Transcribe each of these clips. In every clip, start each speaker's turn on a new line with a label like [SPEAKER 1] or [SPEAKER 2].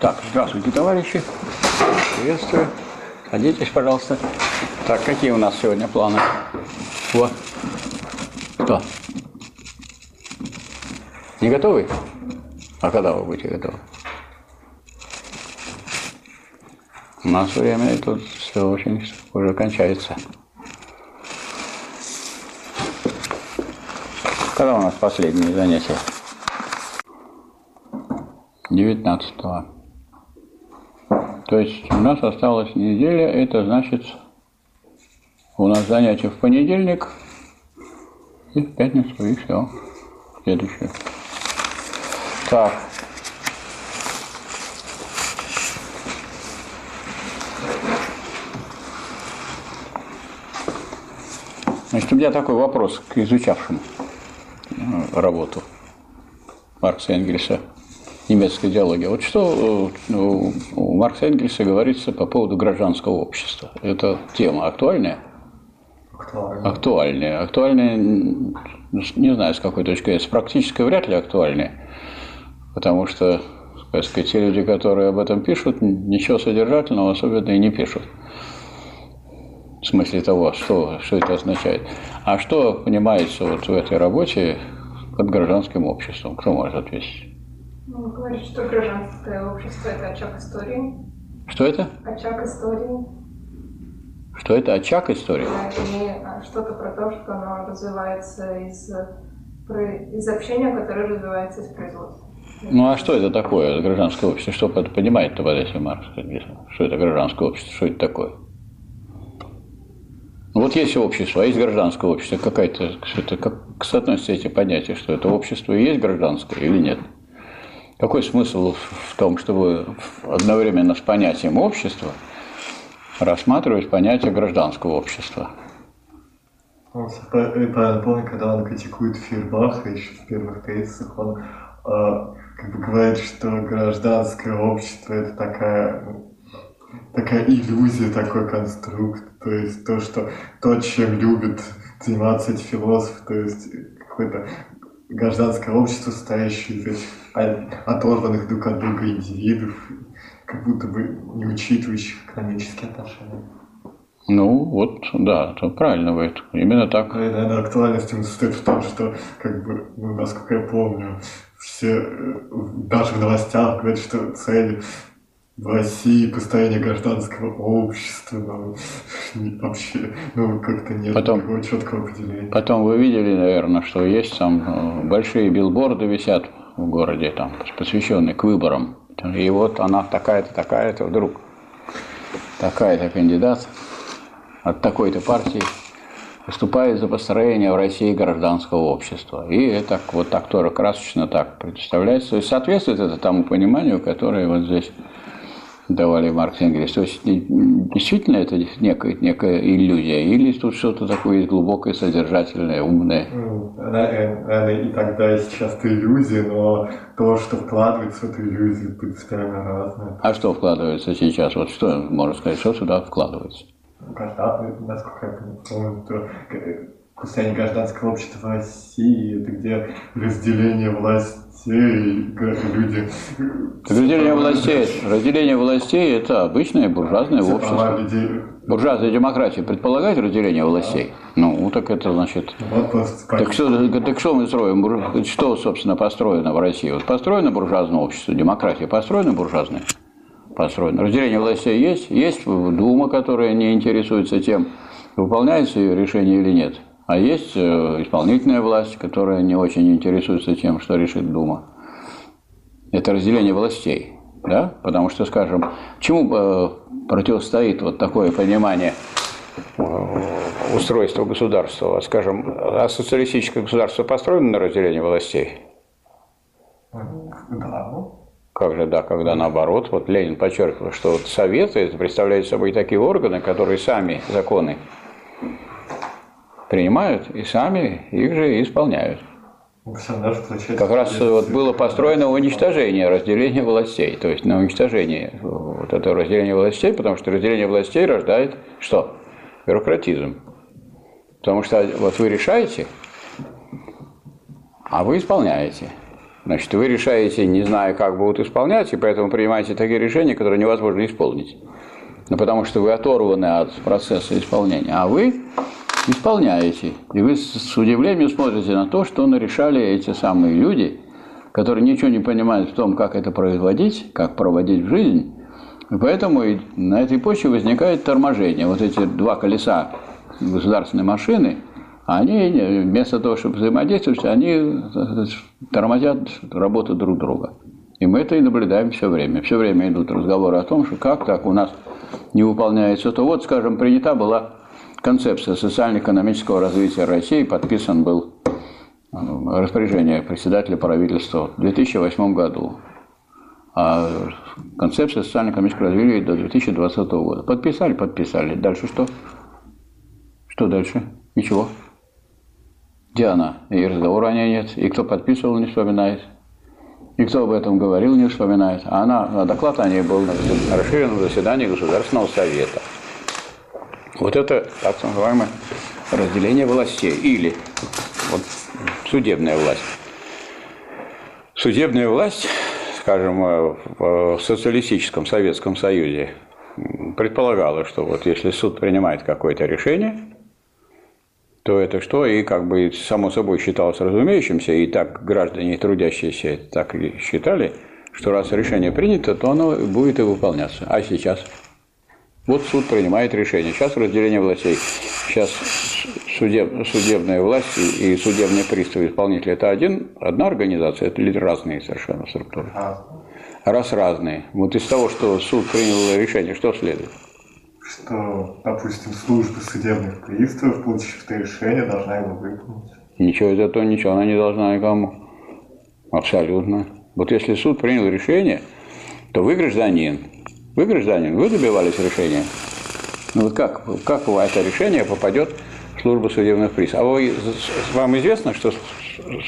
[SPEAKER 1] Так, здравствуйте, товарищи. Приветствую. Садитесь, пожалуйста. Так, какие у нас сегодня планы? Вот. Что? Не готовы? А когда вы будете готовы? У нас время и тут все очень уже кончается. Когда у нас последнее занятие? 19 -го. То есть у нас осталась неделя, это значит у нас занятие в понедельник и в пятницу, и все. Следующее. Так. Значит, у меня такой вопрос к изучавшим э, работу Маркса Энгельса немецкой идеологии. Вот что э, у Маркса Энгельса говорится по поводу гражданского общества? Это тема актуальная? Актуальная. Актуальная. Актуальная, не знаю, с какой точки зрения, с практической вряд ли актуальная. Потому что, так сказать, те люди, которые об этом пишут, ничего содержательного особенно и не пишут. В смысле того, что, что это означает. А что понимается вот в этой работе под гражданским обществом? Кто может ответить?
[SPEAKER 2] Ну, вы говорите, что гражданское общество – это очаг истории.
[SPEAKER 1] Что это?
[SPEAKER 2] Очаг истории.
[SPEAKER 1] Что это очаг истории?
[SPEAKER 2] Да, и а, что-то про то, что оно развивается из, из общения, которое развивается из производства.
[SPEAKER 1] Ну а что это такое, гражданское общество? Что понимает-то под этим Маркс? Что это гражданское общество? Что это такое? Ну, вот есть общество, а есть гражданское общество. Какая-то, как соотносятся эти понятия, что это общество и есть гражданское или нет? Какой смысл в том, чтобы одновременно с понятием общества рассматривать понятие гражданского общества?
[SPEAKER 3] Ну, правильно помню, когда он критикует Фейербаха еще в первых тезисах, он э, как бы говорит, что гражданское общество это такая такая иллюзия, такой конструкт, то есть то, что то, чем любит заниматься эти философы, то есть какое-то гражданское общество, состоящее из этих оторванных друг от друга индивидов, как будто бы не учитывающих экономические отношения.
[SPEAKER 1] Ну, вот, да, это правильно будет. Именно так.
[SPEAKER 3] И, наверное, актуальность состоит в том, что, как бы, ну, насколько я помню, все, э, даже в новостях говорят, что цель в России построение гражданского общества, но вообще, ну, как-то нет
[SPEAKER 1] потом,
[SPEAKER 3] такого четкого определения.
[SPEAKER 1] Потом вы видели, наверное, что есть там э, большие билборды висят в городе, там, посвященные к выборам. И вот она такая-то, такая-то, вдруг такая-то кандидат от такой-то партии выступает за построение в России гражданского общества. И это вот так тоже красочно так представляется. То есть соответствует это тому пониманию, которое вот здесь давали Маркс и Энгельс. То есть действительно это некая, некая иллюзия, или тут что-то такое глубокое, содержательное, умное?
[SPEAKER 3] Ну, наверное, и тогда, и сейчас это иллюзия, но то, что вкладывается в эту иллюзию, принципиально разное.
[SPEAKER 1] А что вкладывается сейчас? Вот что можно сказать, что сюда вкладывается?
[SPEAKER 3] Граждан, насколько я помню, то Состояние гражданского общества в России, это где разделение властей, люди...
[SPEAKER 1] Разделение властей, разделение властей – это обычное буржуазное общество. Людей... Буржуазная демократия предполагает разделение властей? Ну, так это значит... Вопрос, так, что, так что мы строим? Что, собственно, построено в России? Вот построено буржуазное общество, демократия построена буржуазная? Построено. Разделение властей есть? Есть Дума, которая не интересуется тем, выполняется ее решение или нет. А есть э, исполнительная власть, которая не очень интересуется тем, что решит Дума. Это разделение властей. Да? Потому что, скажем, чему э, противостоит вот такое понимание э, устройства государства? Скажем, а социалистическое государство построено на разделении властей? Да. Как же, да, когда наоборот, вот Ленин подчеркивал, что вот Советы представляют собой такие органы, которые сами законы принимают и сами их же исполняют. Как раз вот было построено уничтожение разделения властей, то есть на уничтожение вот этого разделения властей, потому что разделение властей рождает что? Бюрократизм. Потому что вот вы решаете, а вы исполняете. Значит, вы решаете, не зная, как будут исполнять, и поэтому принимаете такие решения, которые невозможно исполнить. Ну, потому что вы оторваны от процесса исполнения. А вы исполняете. И вы с удивлением смотрите на то, что решали эти самые люди, которые ничего не понимают в том, как это производить, как проводить в жизнь. И поэтому на этой почве возникает торможение. Вот эти два колеса государственной машины, они вместо того, чтобы взаимодействовать, они тормозят работу друг друга. И мы это и наблюдаем все время. Все время идут разговоры о том, что как так у нас не выполняется то. Вот, скажем, принята была концепция социально-экономического развития России, подписан был э, распоряжение председателя правительства в 2008 году. А концепция социально-экономического развития до 2020 года. Подписали, подписали. Дальше что? Что дальше? Ничего. Где она? И разговора о ней нет. И кто подписывал, не вспоминает. И кто об этом говорил, не вспоминает. А она, доклад о ней был на расширенном заседании Государственного совета. Вот это так называемое разделение властей. Или вот, судебная власть. Судебная власть, скажем, в социалистическом Советском Союзе предполагала, что вот если суд принимает какое-то решение, то это что? И как бы само собой считалось разумеющимся, и так граждане трудящиеся так и считали, что раз решение принято, то оно будет и выполняться. А сейчас? Вот суд принимает решение. Сейчас разделение властей. Сейчас судеб, судебная власть и судебные приставы исполнители – это один, одна организация, это разные совершенно структуры? Раз разные. Вот из того, что суд принял решение, что следует?
[SPEAKER 3] что, допустим, служба судебных приставов, получив это решение, должна его выполнить.
[SPEAKER 1] Ничего из этого, ничего она не должна никому. Абсолютно. Вот если суд принял решение, то вы гражданин. Вы гражданин, вы добивались решения. Ну вот как, как это решение попадет в службу судебных приставов? А вы, вам известно, что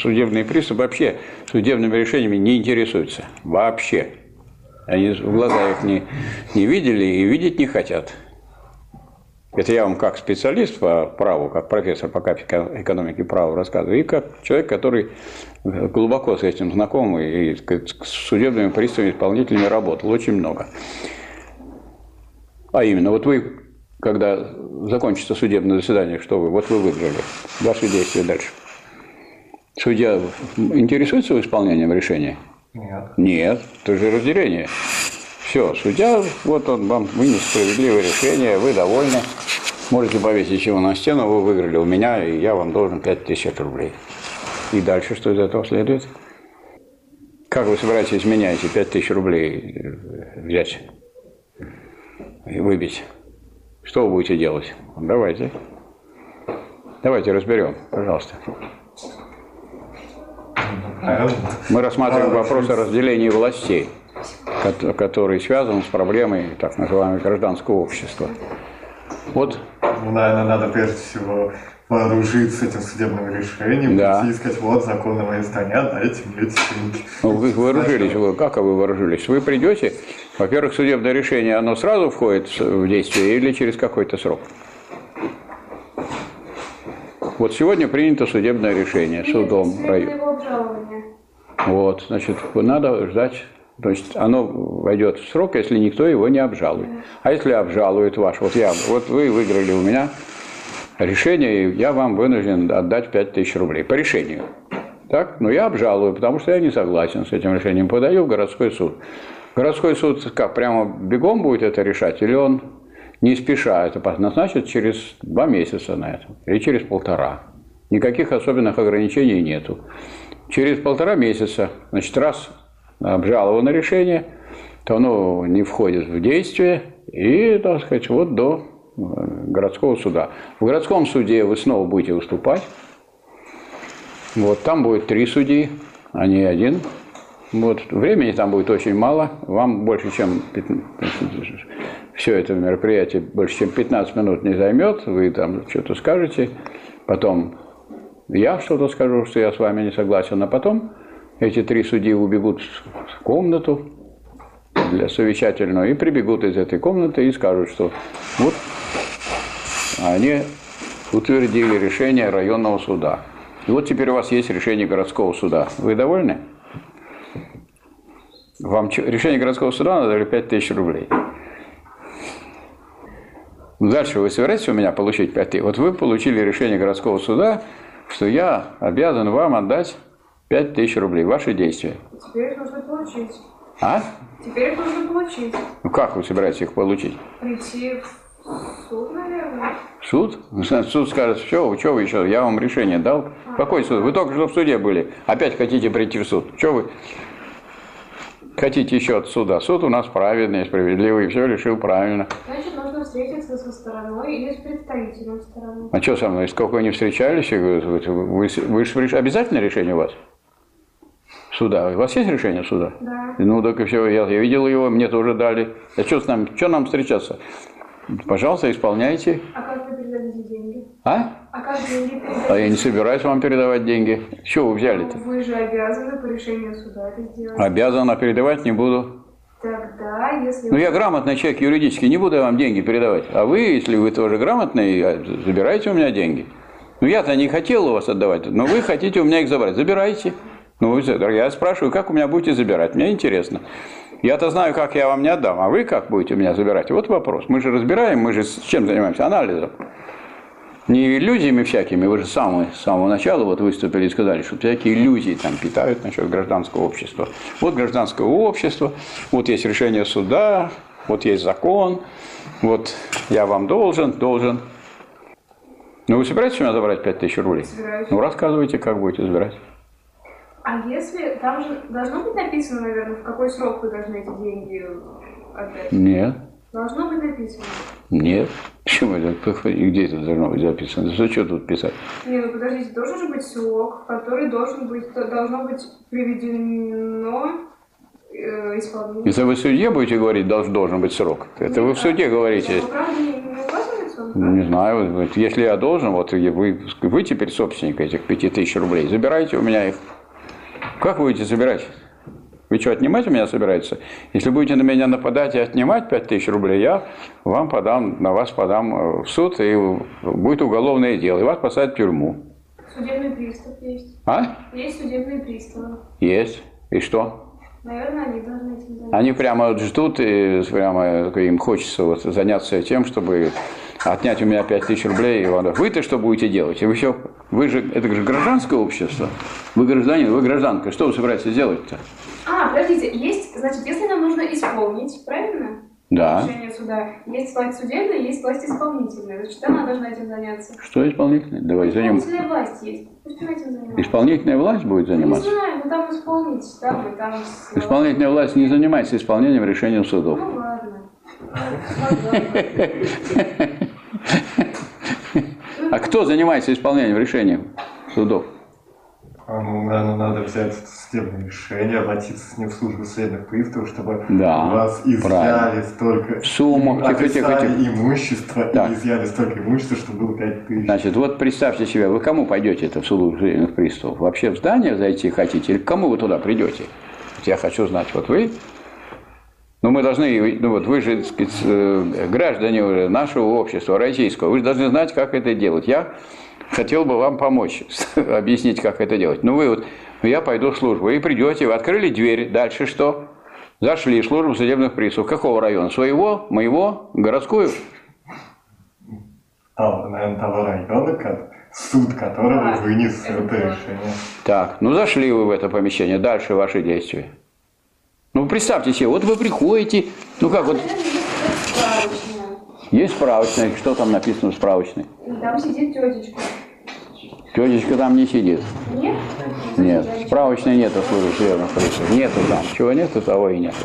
[SPEAKER 1] судебные приставы вообще судебными решениями не интересуются? Вообще. Они в глаза их не, не видели и видеть не хотят. Это я вам как специалист по праву, как профессор по кафедре экономики права рассказываю, и как человек, который глубоко с этим знаком и с судебными приставами, исполнителями работал очень много. А именно, вот вы, когда закончится судебное заседание, что вы? Вот вы выиграли. Ваши действия дальше. Судья интересуется исполнением решения?
[SPEAKER 3] Нет.
[SPEAKER 1] Нет, это же разделение. Все, судья, вот он вам вынес справедливое решение, вы довольны. Можете повесить его на стену, вы выиграли у меня, и я вам должен 5000 рублей. И дальше что из этого следует? Как вы собираетесь меня эти 5000 рублей взять выбить? Что вы будете делать? Давайте. Давайте разберем, пожалуйста. Мы рассматриваем вопрос о разделении властей который связан с проблемой так называемого гражданского общества. Вот.
[SPEAKER 3] Ну, наверное, надо прежде всего вооружиться этим судебным решением, да. и сказать, вот, закон на моей стороне, дайте мне эти деньги.
[SPEAKER 1] Ну, вы вооружились, вы, как вы вооружились? Вы придете, во-первых, судебное решение, оно сразу входит в действие или через какой-то срок? Вот сегодня принято судебное решение судом района. Вот, значит, надо ждать то есть оно войдет в срок, если никто его не обжалует. А если обжалует ваш, вот я, вот вы выиграли у меня решение, и я вам вынужден отдать 5000 рублей по решению. Так? Но я обжалую, потому что я не согласен с этим решением. Подаю в городской суд. Городской суд как, прямо бегом будет это решать, или он не спеша это назначит через два месяца на это, или через полтора. Никаких особенных ограничений нету. Через полтора месяца, значит, раз обжаловано решение, то оно не входит в действие и, так сказать, вот до э, городского суда. В городском суде вы снова будете выступать. Вот там будет три судьи, а не один. Вот времени там будет очень мало. Вам больше, чем 15, все это мероприятие больше, чем 15 минут не займет. Вы там что-то скажете. Потом я что-то скажу, что я с вами не согласен, а потом эти три судьи убегут в комнату для совещательного и прибегут из этой комнаты и скажут, что вот они утвердили решение районного суда. И вот теперь у вас есть решение городского суда. Вы довольны? Вам решение городского суда надо или 5 тысяч рублей? Дальше вы собираетесь у меня получить 5 тысяч? Вот вы получили решение городского суда, что я обязан вам отдать 5 тысяч рублей. Ваши действия.
[SPEAKER 2] Теперь их нужно получить.
[SPEAKER 1] А?
[SPEAKER 2] Теперь их нужно получить.
[SPEAKER 1] Ну как вы собираетесь их получить?
[SPEAKER 2] Прийти в суд, наверное.
[SPEAKER 1] Суд? Суд скажет, что вы, что вы еще, я вам решение дал. Какой суд? Вы только что в суде были. Опять хотите прийти в суд. Что вы хотите еще от суда? Суд у нас праведный, справедливый, все решил правильно.
[SPEAKER 2] Значит, нужно встретиться со стороной или с представителем стороны.
[SPEAKER 1] А что со мной? Сколько вы не встречались? Вы, вы, же обязательно решение у вас? Суда. У вас есть решение суда?
[SPEAKER 2] Да.
[SPEAKER 1] Ну, так и все, я, я видел его, мне тоже дали. А что с нами, что нам встречаться? Пожалуйста, исполняйте.
[SPEAKER 2] А как вы передадите деньги?
[SPEAKER 1] А?
[SPEAKER 2] А как деньги передадите?
[SPEAKER 1] А я не собираюсь вам передавать деньги. Что вы взяли-то?
[SPEAKER 2] Ну, Вы же обязаны по решению суда это сделать.
[SPEAKER 1] Обязан, а передавать не буду.
[SPEAKER 2] Тогда, если...
[SPEAKER 1] Ну, я грамотный человек юридически, не буду я вам деньги передавать. А вы, если вы тоже грамотный, а, забирайте у меня деньги. Ну, я-то не хотел у вас отдавать, но вы хотите у меня их забрать. Забирайте. Ну, я спрашиваю, как у меня будете забирать? Мне интересно. Я-то знаю, как я вам не отдам, а вы как будете меня забирать? Вот вопрос. Мы же разбираем, мы же с чем занимаемся? Анализом. Не иллюзиями всякими, вы же с самого, с самого начала вот выступили и сказали, что всякие иллюзии там питают насчет гражданского общества. Вот гражданское общество, вот есть решение суда, вот есть закон, вот я вам должен, должен. Ну вы собираетесь у меня забрать 5000 рублей?
[SPEAKER 2] Собираюсь.
[SPEAKER 1] Ну рассказывайте, как будете забирать.
[SPEAKER 2] А если... Там же должно быть написано, наверное, в какой срок вы должны эти деньги отдать?
[SPEAKER 1] Нет.
[SPEAKER 2] Должно быть написано.
[SPEAKER 1] Нет. Почему это? И где это должно быть записано? За что тут писать?
[SPEAKER 2] Не, ну подождите, должен же быть срок, в который должен быть, должно быть приведено э, исполнение.
[SPEAKER 1] Если вы в суде будете говорить, должен, должен быть срок, это вы в суде говорите.
[SPEAKER 2] Ну, правда, не, не он?
[SPEAKER 1] Не знаю, если я должен, вот вы, вы теперь собственник этих пяти тысяч рублей, забирайте у меня их. Как будете забирать? Вы что, отнимать у меня собираетесь? Если будете на меня нападать и отнимать пять тысяч рублей, я вам подам, на вас подам э, в суд, и будет уголовное дело, и вас посадят в тюрьму.
[SPEAKER 2] Судебный пристав есть.
[SPEAKER 1] А?
[SPEAKER 2] Есть судебные приставы.
[SPEAKER 1] Есть. И что?
[SPEAKER 2] Наверное, они должны этим заняться.
[SPEAKER 1] Они прямо ждут, и прямо им хочется вот заняться тем, чтобы отнять у меня 5 тысяч рублей. И он, вы-то что будете делать? И вы все, вы же, это же гражданское общество. Вы гражданин, вы гражданка. Что вы собираетесь делать-то?
[SPEAKER 2] А, подождите, есть, значит, если нам нужно исполнить, правильно?
[SPEAKER 1] Да.
[SPEAKER 2] Решение суда. Есть власть судебная, есть власть исполнительная. Значит, она должна этим заняться.
[SPEAKER 1] Что исполнительная? Давай заним.
[SPEAKER 2] Исполнительная власть есть. Пусть она этим занимается.
[SPEAKER 1] Исполнительная власть будет
[SPEAKER 2] Не
[SPEAKER 1] заниматься.
[SPEAKER 2] знаю, ну там исполнить, там и там...
[SPEAKER 1] Исполнительная власть не занимается исполнением решений судов.
[SPEAKER 2] Ну ладно. Ну,
[SPEAKER 1] А кто занимается исполнением решений судов?
[SPEAKER 3] А, ну, наверное, надо взять судебное решение, обратиться с ним в службу судебных приставов, чтобы
[SPEAKER 1] Да,
[SPEAKER 3] у вас изъяли
[SPEAKER 1] правильно.
[SPEAKER 3] столько...
[SPEAKER 1] Сумму, тихо, тихо,
[SPEAKER 3] описали
[SPEAKER 1] тихо.
[SPEAKER 3] имущество
[SPEAKER 1] Так.
[SPEAKER 3] и изъяли столько имущества, что было 5 тысяч.
[SPEAKER 1] Значит, вот представьте себе, вы кому пойдете это в службу судебных приставов? Вообще в здание зайти хотите или к кому вы туда придете? Вот я хочу знать, вот вы, ну мы должны, ну вот вы же, так сказать, э, граждане уже нашего общества, российского, вы же должны знать, как это делать. Я хотел бы вам помочь, объяснить, как это делать. Ну вы вот, я пойду в службу, вы придете, вы открыли дверь, дальше что? Зашли в службу судебных приставов. Какого района? Своего? Моего? Городскую?
[SPEAKER 3] Там, наверное, того района, суд которого
[SPEAKER 2] Да,
[SPEAKER 3] вынес
[SPEAKER 2] это
[SPEAKER 3] решение.
[SPEAKER 1] Так, ну зашли вы в это помещение, дальше ваши действия. Ну представьте себе, вот вы приходите, ну как вот,
[SPEAKER 2] есть справочная.
[SPEAKER 1] что там написано в справочной?
[SPEAKER 2] Там сидит тетечка.
[SPEAKER 1] Тетечка там не сидит.
[SPEAKER 2] Нет?
[SPEAKER 1] Нет, справочной нету службы судебных приставов. Нету там. Чего нету, того и нету.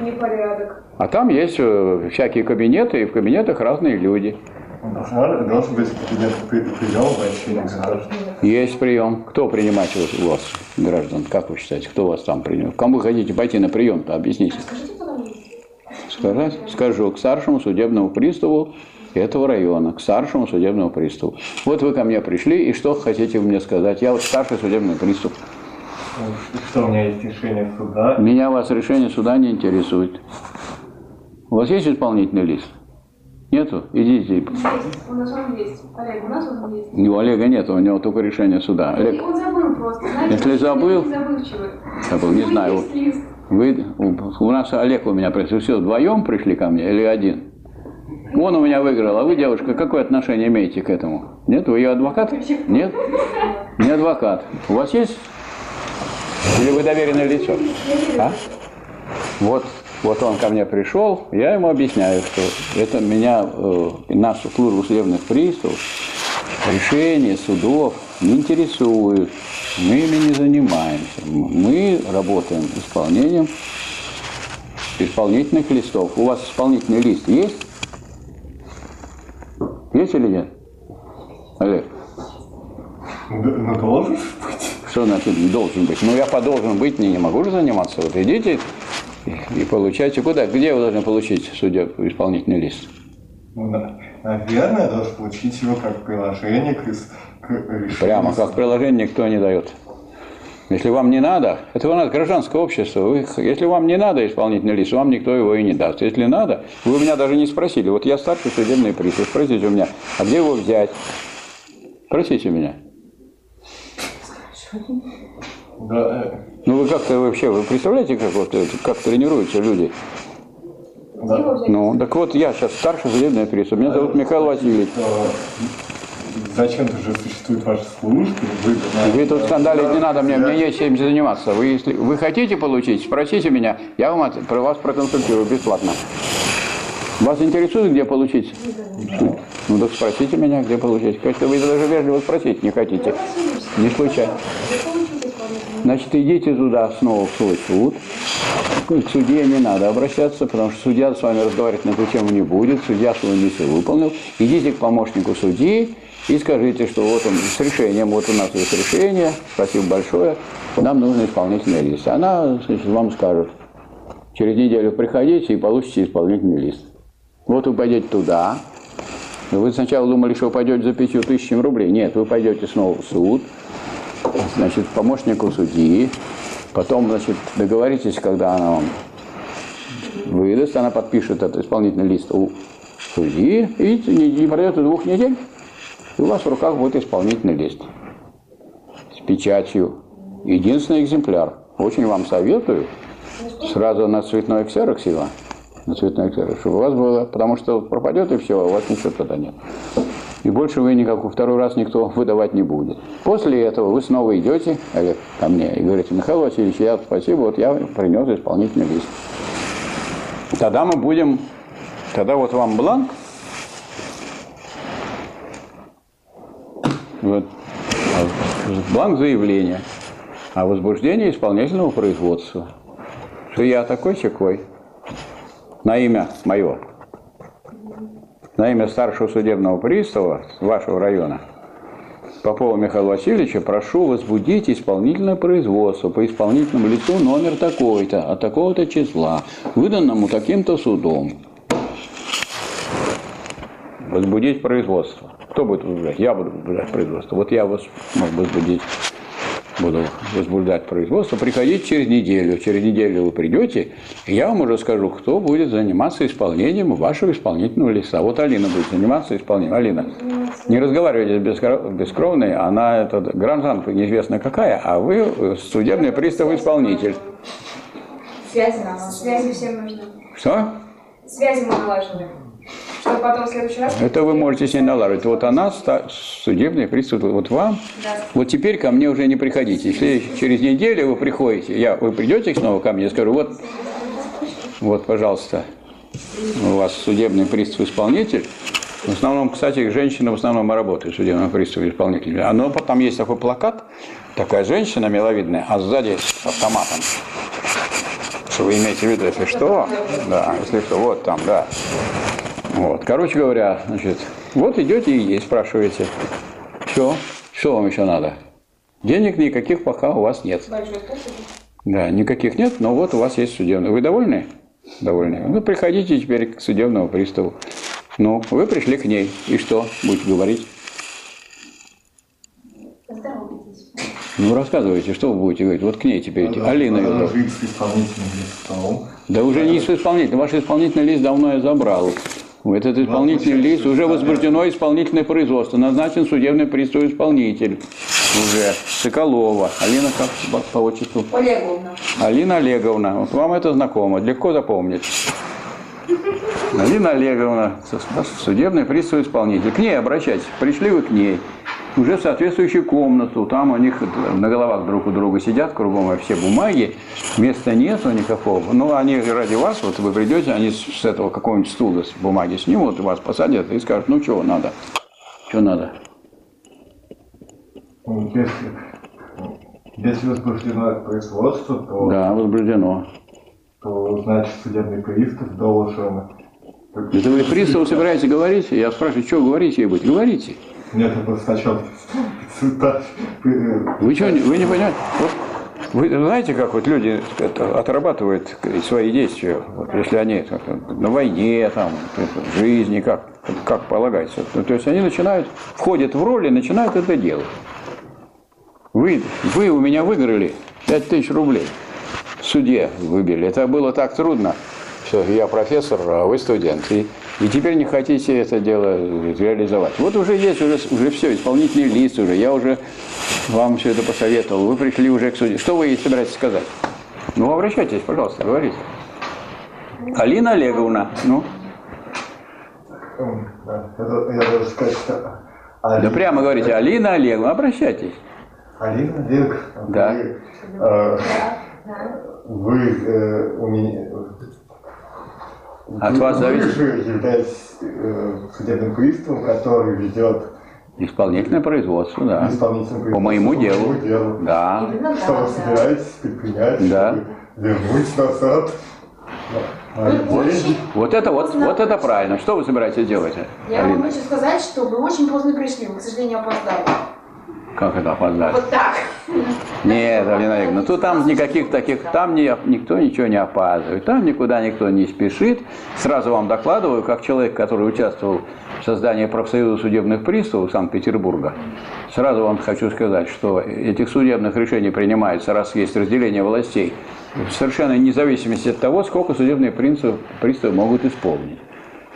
[SPEAKER 2] Непорядок.
[SPEAKER 1] А там есть э, всякие кабинеты, и в кабинетах разные люди.
[SPEAKER 3] Должен, должен быть кабинет при- приема обращения граждан.
[SPEAKER 1] Есть прием. Кто принимать у вас, граждан? Как вы считаете, кто вас там принимает? Кому вы хотите пойти на прием-то, объясните. Сказать? Скажу, к старшему судебному приставу этого района, к старшему судебному приставу. Вот вы ко мне пришли, и что хотите мне сказать? Я вот старший судебный пристав.
[SPEAKER 3] Что у меня есть решение суда,
[SPEAKER 1] Меня вас решение суда не интересует. У вас есть исполнительный лист? Нету? Идите.
[SPEAKER 2] У нас он есть. Олег, у нас он есть.
[SPEAKER 1] У Олега нет, у него только решение суда.
[SPEAKER 2] И
[SPEAKER 1] Олег,
[SPEAKER 2] он забыл просто. Знаете,
[SPEAKER 1] Если забыл- забыл, не знаю. Вы, у нас Олег у меня пришел. Все, вдвоем пришли ко мне или один? Он у меня выиграл, а вы, девушка, какое отношение имеете к этому? Нет, вы ее адвокат? Нет? Не адвокат. У вас есть? Или вы доверенное лицо? А? Вот, вот он ко мне пришел, я ему объясняю, что это меня, э, нашу службу судебных приставов, решения судов не интересуют. Мы ими не занимаемся. Мы работаем исполнением исполнительных листов. У вас исполнительный лист есть? Есть или нет? Олег?
[SPEAKER 3] Ну, должен быть.
[SPEAKER 1] Что значит должен быть? Ну, я по должен быть не, не могу же заниматься. Вот идите и, и получайте. Куда? Где вы должны получить судеб исполнительный лист?
[SPEAKER 3] Ну, наверное, должен получить его как приложение к, к решению.
[SPEAKER 1] Прямо как приложение никто не дает. Если вам не надо, это у нас гражданское общество. Вы, если вам не надо исполнительный лист, вам никто его и не даст. Если надо, вы у меня даже не спросили. Вот я старший судебный пристав, спросите у меня, а где его взять? Спросите меня.
[SPEAKER 3] Да.
[SPEAKER 1] Ну вы как-то вообще, вы представляете, как, вот, как тренируются люди?
[SPEAKER 2] Да.
[SPEAKER 1] Ну, так вот я сейчас старший судебный пристав. Меня зовут Михаил Васильевич.
[SPEAKER 3] Зачем-то же существует ваша служба. Вы,
[SPEAKER 1] вы тут скандалить не надо, мне, мне есть чем заниматься. Вы, если вы хотите получить, спросите меня, я вам от, про вас проконсультирую бесплатно. Вас интересует, где получить? Ну так спросите меня, где получить. Кажется, вы даже вежливо спросить не хотите. Не случайно. Значит, идите туда снова в свой суд. К судье не надо обращаться, потому что судья с вами разговаривать на эту тему не будет. Судья свою миссию выполнил. Идите к помощнику судьи и скажите, что вот он с решением, вот у нас есть решение, спасибо большое, нам нужен исполнительный лист. Она значит, вам скажет, через неделю приходите и получите исполнительный лист. Вот вы пойдете туда, вы сначала думали, что вы пойдете за пятью тысячами рублей. Нет, вы пойдете снова в суд, значит, помощнику судьи, потом, значит, договоритесь, когда она вам выдаст, она подпишет этот исполнительный лист у судьи, и не пройдет двух недель, и у вас в руках будет исполнительный лист с печатью. Единственный экземпляр. Очень вам советую сразу на цветной ксерокс его, на цветной ксерокс, чтобы у вас было, потому что пропадет и все, у вас ничего тогда нет. И больше вы никакой второй раз никто выдавать не будет. После этого вы снова идете Олег, ко мне и говорите, Михаил Васильевич, я спасибо, вот я принес исполнительный лист. Тогда мы будем, тогда вот вам бланк, вот, бланк заявления о возбуждении исполнительного производства. Что я такой секой на имя мое, на имя старшего судебного пристава вашего района, Попова Михаила Васильевича, прошу возбудить исполнительное производство по исполнительному лицу номер такой-то, от такого-то числа, выданному таким-то судом. Возбудить производство. Кто будет возбуждать? Я буду возбуждать производство. Вот я вас могу возбудить, буду возбуждать производство. Приходите через неделю. Через неделю вы придете, и я вам уже скажу, кто будет заниматься исполнением вашего исполнительного листа. Вот Алина будет заниматься исполнением. Алина, не разговаривайте с бескровной, она это гражданка неизвестно какая, а вы судебный пристав-исполнитель.
[SPEAKER 2] Связи нам. Связи всем нужны.
[SPEAKER 1] Что?
[SPEAKER 2] Связи мы налаживаем. Чтобы потом в следующий раз...
[SPEAKER 1] Это вы можете с ней налаживать. Вот она, судебный пристав, вот вам.
[SPEAKER 2] Да.
[SPEAKER 1] Вот теперь ко мне уже не приходите. Если через неделю вы приходите, я, вы придете снова ко мне, я скажу, вот, вот, пожалуйста, у вас судебный пристав-исполнитель. В основном, кстати, женщины в основном работают судебным приставом исполнителем. А но потом есть такой плакат, такая женщина миловидная, а сзади с автоматом. Что вы имеете в виду, если что, да, если что, вот там, да. Вот. Короче говоря, значит, вот идете и спрашиваете, все, что вам еще надо? Денег никаких пока у вас нет.
[SPEAKER 2] Большое спасибо.
[SPEAKER 1] Да, никаких нет, но вот у вас есть судебный. Вы довольны? Довольны. Ну, приходите теперь к судебному приставу. Ну, вы пришли к ней. И что будете говорить? Ну, рассказывайте, что вы будете говорить. Вот к ней теперь идти. Алина
[SPEAKER 3] Она.
[SPEAKER 1] Да уже не с исполнительным. Ваш исполнительный лист давно я забрал. Этот исполнительный лист уже возбуждено исполнительное производство. Назначен судебный пристав исполнитель. уже Соколова. Алина как по, по отчеству?
[SPEAKER 4] Олеговна.
[SPEAKER 1] Алина Олеговна. Вот вам это знакомо, легко запомнить. Алина Олеговна, судебный пристав исполнитель. К ней обращайтесь. Пришли вы к ней. Уже соответствующую комнату. Там у них на головах друг у друга сидят, кругом все бумаги. Места нету никакого. Ну, они ради вас, вот вы придете, они с этого какого-нибудь стула с бумаги снимут, вас посадят и скажут, ну, чего надо? Что надо?
[SPEAKER 3] Ну, если, если возбуждено производство, то...
[SPEAKER 1] Да, возбуждено.
[SPEAKER 3] То, значит, судебный пристав должен...
[SPEAKER 1] Это вы приставу собираетесь говорить? Я спрашиваю, что говорите ей быть? Говорите.
[SPEAKER 3] Нет, это сначала
[SPEAKER 1] Вы что, вы не понимаете? Вот вы знаете, как вот люди это, отрабатывают свои действия, вот, если они на войне, там, в жизни, как, как полагается. То есть они начинают, входят в роли, начинают это делать. Вы, вы у меня выиграли 5 тысяч рублей. В суде выбили. Это было так трудно. Все, я профессор, а вы студент. И, и теперь не хотите это дело реализовать. Вот уже есть, уже, уже все, исполнительный лист уже. Я уже вам все это посоветовал. Вы пришли уже к суде. Что вы ей собираетесь сказать? Ну, обращайтесь, пожалуйста, говорите. Алина Олеговна, ну.
[SPEAKER 3] Я должен сказать, что...
[SPEAKER 1] Да прямо говорите, Алина Олеговна, обращайтесь.
[SPEAKER 3] Алина Олег,
[SPEAKER 1] да.
[SPEAKER 3] вы, э, вы э, у меня...
[SPEAKER 1] От
[SPEAKER 3] вы,
[SPEAKER 1] вас зависит?
[SPEAKER 3] Вы же являетесь э, судебным приставом, который ведет
[SPEAKER 1] Исполнительное производство, да.
[SPEAKER 3] исполнительное
[SPEAKER 1] По моему делу. Да.
[SPEAKER 4] Именно
[SPEAKER 3] Что вы
[SPEAKER 4] да.
[SPEAKER 3] собираетесь предпринять,
[SPEAKER 1] Да.
[SPEAKER 3] вернуть назад?
[SPEAKER 1] Вот это вот, вот это правильно. Что вы собираетесь делать,
[SPEAKER 4] Я вам хочу сказать, что вы очень поздно пришли, вы, к сожалению, опоздали.
[SPEAKER 1] Как это опоздали?
[SPEAKER 4] Вот так.
[SPEAKER 1] Нет, Алина Олеговна, тут там никаких таких, там не, никто ничего не опаздывает, там никуда никто не спешит. Сразу вам докладываю, как человек, который участвовал в создании профсоюза судебных приставов Санкт-Петербурга, сразу вам хочу сказать, что этих судебных решений принимается, раз есть разделение властей, совершенно вне зависимости от того, сколько судебные приставы могут исполнить.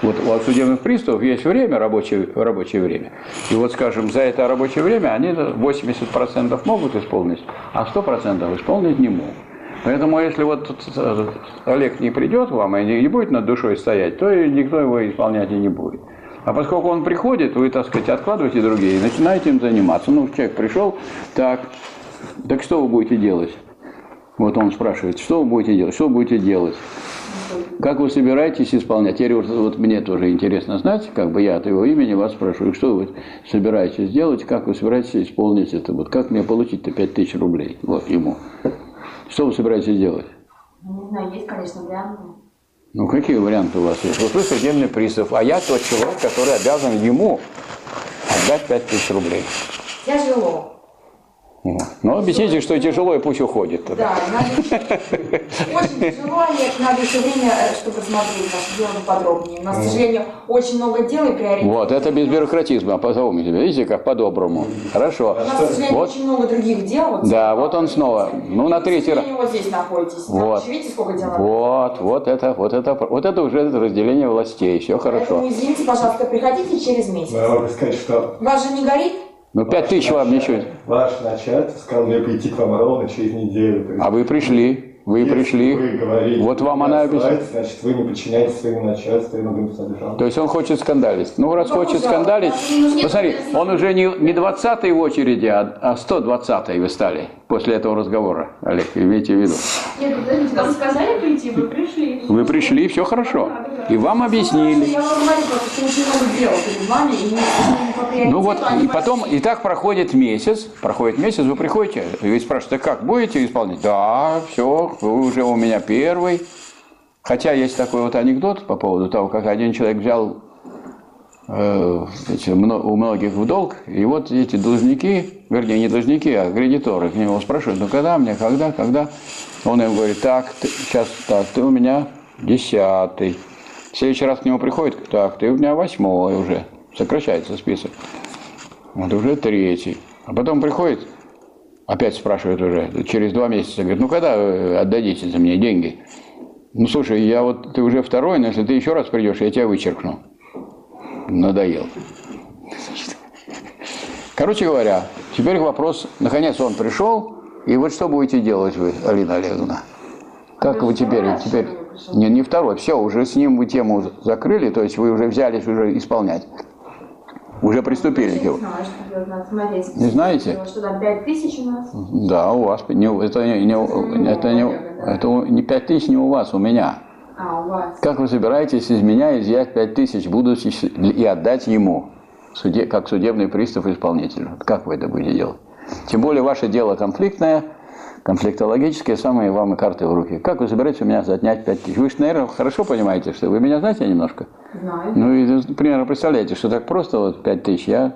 [SPEAKER 1] Вот у судебных приставов есть время, рабочее, рабочее время. И вот, скажем, за это рабочее время они 80% могут исполнить, а 100% исполнить не могут. Поэтому, если вот Олег не придет вам и не будет над душой стоять, то никто его исполнять и не будет. А поскольку он приходит, вы, так сказать, откладываете другие и начинаете им заниматься. Ну, человек пришел, так, так что вы будете делать? Вот он спрашивает, что вы будете делать, что вы будете делать? Как вы собираетесь исполнять? Теперь вот, вот мне тоже интересно знать, как бы я от его имени вас спрашиваю, что вы собираетесь делать, как вы собираетесь исполнить это, вот как мне получить-то 5000 рублей, вот ему. Что вы собираетесь делать?
[SPEAKER 4] Ну, Не знаю, есть, конечно, варианты.
[SPEAKER 1] Ну, какие варианты у вас есть? Вот вы судебный пристав, а я тот человек, который обязан ему отдать 5000 рублей.
[SPEAKER 4] Тяжело.
[SPEAKER 1] Ну, объясните, что тяжело, и пусть уходит тогда.
[SPEAKER 4] Да, надо... Очень тяжело, надо все время, э, чтобы смотреть наше дело подробнее. У нас, к сожалению, очень много дел и приоритетов.
[SPEAKER 1] Вот, это без бюрократизма, позовите. Видите, как по-доброму. Хорошо.
[SPEAKER 4] У нас, к сожалению,
[SPEAKER 1] Вот.
[SPEAKER 4] очень много других дел. Вот,
[SPEAKER 1] Да, вот он снова. Ну, на третий раз.
[SPEAKER 4] вот здесь находитесь.
[SPEAKER 1] Вот.
[SPEAKER 4] Там, видите, сколько дел?
[SPEAKER 1] Вот, вот это, вот это, вот это уже разделение властей, все хорошо.
[SPEAKER 4] Поэтому, извините, пожалуйста, приходите через месяц.
[SPEAKER 3] Могу сказать, что
[SPEAKER 4] Вас же не горит?
[SPEAKER 1] Ну, пять тысяч вам ничего.
[SPEAKER 3] ваш начальник сказал мне прийти к вам ровно через неделю. Есть,
[SPEAKER 1] А вы пришли, вы
[SPEAKER 3] если
[SPEAKER 1] пришли.
[SPEAKER 3] Вы говорите,
[SPEAKER 1] Вот вам она объяснит.
[SPEAKER 3] Значит, вы не подчиняетесь своему начальству и новым содержанию.
[SPEAKER 1] То есть он хочет скандалить. Ну, раз
[SPEAKER 4] Ну,
[SPEAKER 1] хочет скандалить, посмотри,
[SPEAKER 4] нет,
[SPEAKER 1] он уже не, не 20 в очереди, а, а 120 вы стали после этого разговора, Олег, имейте в виду.
[SPEAKER 2] Нет, подождите, нам сказали прийти, вы пришли.
[SPEAKER 1] Вы пришли, все хорошо. И вам объяснили.
[SPEAKER 4] Я вам говорю, что очень много дел перед вами, и мы по приоритету,
[SPEAKER 1] Ну вот, и потом, и так проходит месяц, проходит месяц, вы приходите, и вы спрашиваете, как, будете исполнять? Да, все, вы уже у меня первый. Хотя есть такой вот анекдот по поводу того, как один человек взял э, эти, мно- у многих в долг, и вот эти должники, вернее, не должники, а кредиторы к нему спрашивают, ну когда мне, когда, когда? Он им говорит, так, ты, сейчас, так, ты у меня десятый. В следующий раз к нему приходит, так, ты у меня восьмой уже. Сокращается список. Вот уже третий. А потом приходит, опять спрашивает уже, через два месяца, говорит, ну когда отдадите за мне деньги? Ну слушай, я вот, ты уже второй, но если ты еще раз придешь, я тебя вычеркну. Надоел. Короче говоря, Теперь вопрос, наконец он пришел, и вот что будете делать вы, Алина Олеговна? Как вы теперь, теперь, не, не второй, все, уже с ним вы тему закрыли, то есть вы уже взялись уже исполнять. Уже приступили к
[SPEAKER 4] смотреть.
[SPEAKER 1] Не знаете?
[SPEAKER 4] Что там, пять тысяч у нас?
[SPEAKER 1] Да, у вас, не, это, не, не- это, не, это не пять тысяч не у вас, у меня.
[SPEAKER 4] А.
[SPEAKER 1] Как вы собираетесь из меня изъять пять тысяч, будучи и отдать ему, суде, как судебный пристав исполнителю? Как вы это будете делать? Тем более ваше дело конфликтное, конфликтологическое, самые вам и карты в руки. Как вы собираетесь у меня отнять пять тысяч? Вы же, наверное, хорошо понимаете, что вы меня знаете немножко?
[SPEAKER 4] Знаю.
[SPEAKER 1] Ну и примерно представляете, что так просто вот пять тысяч я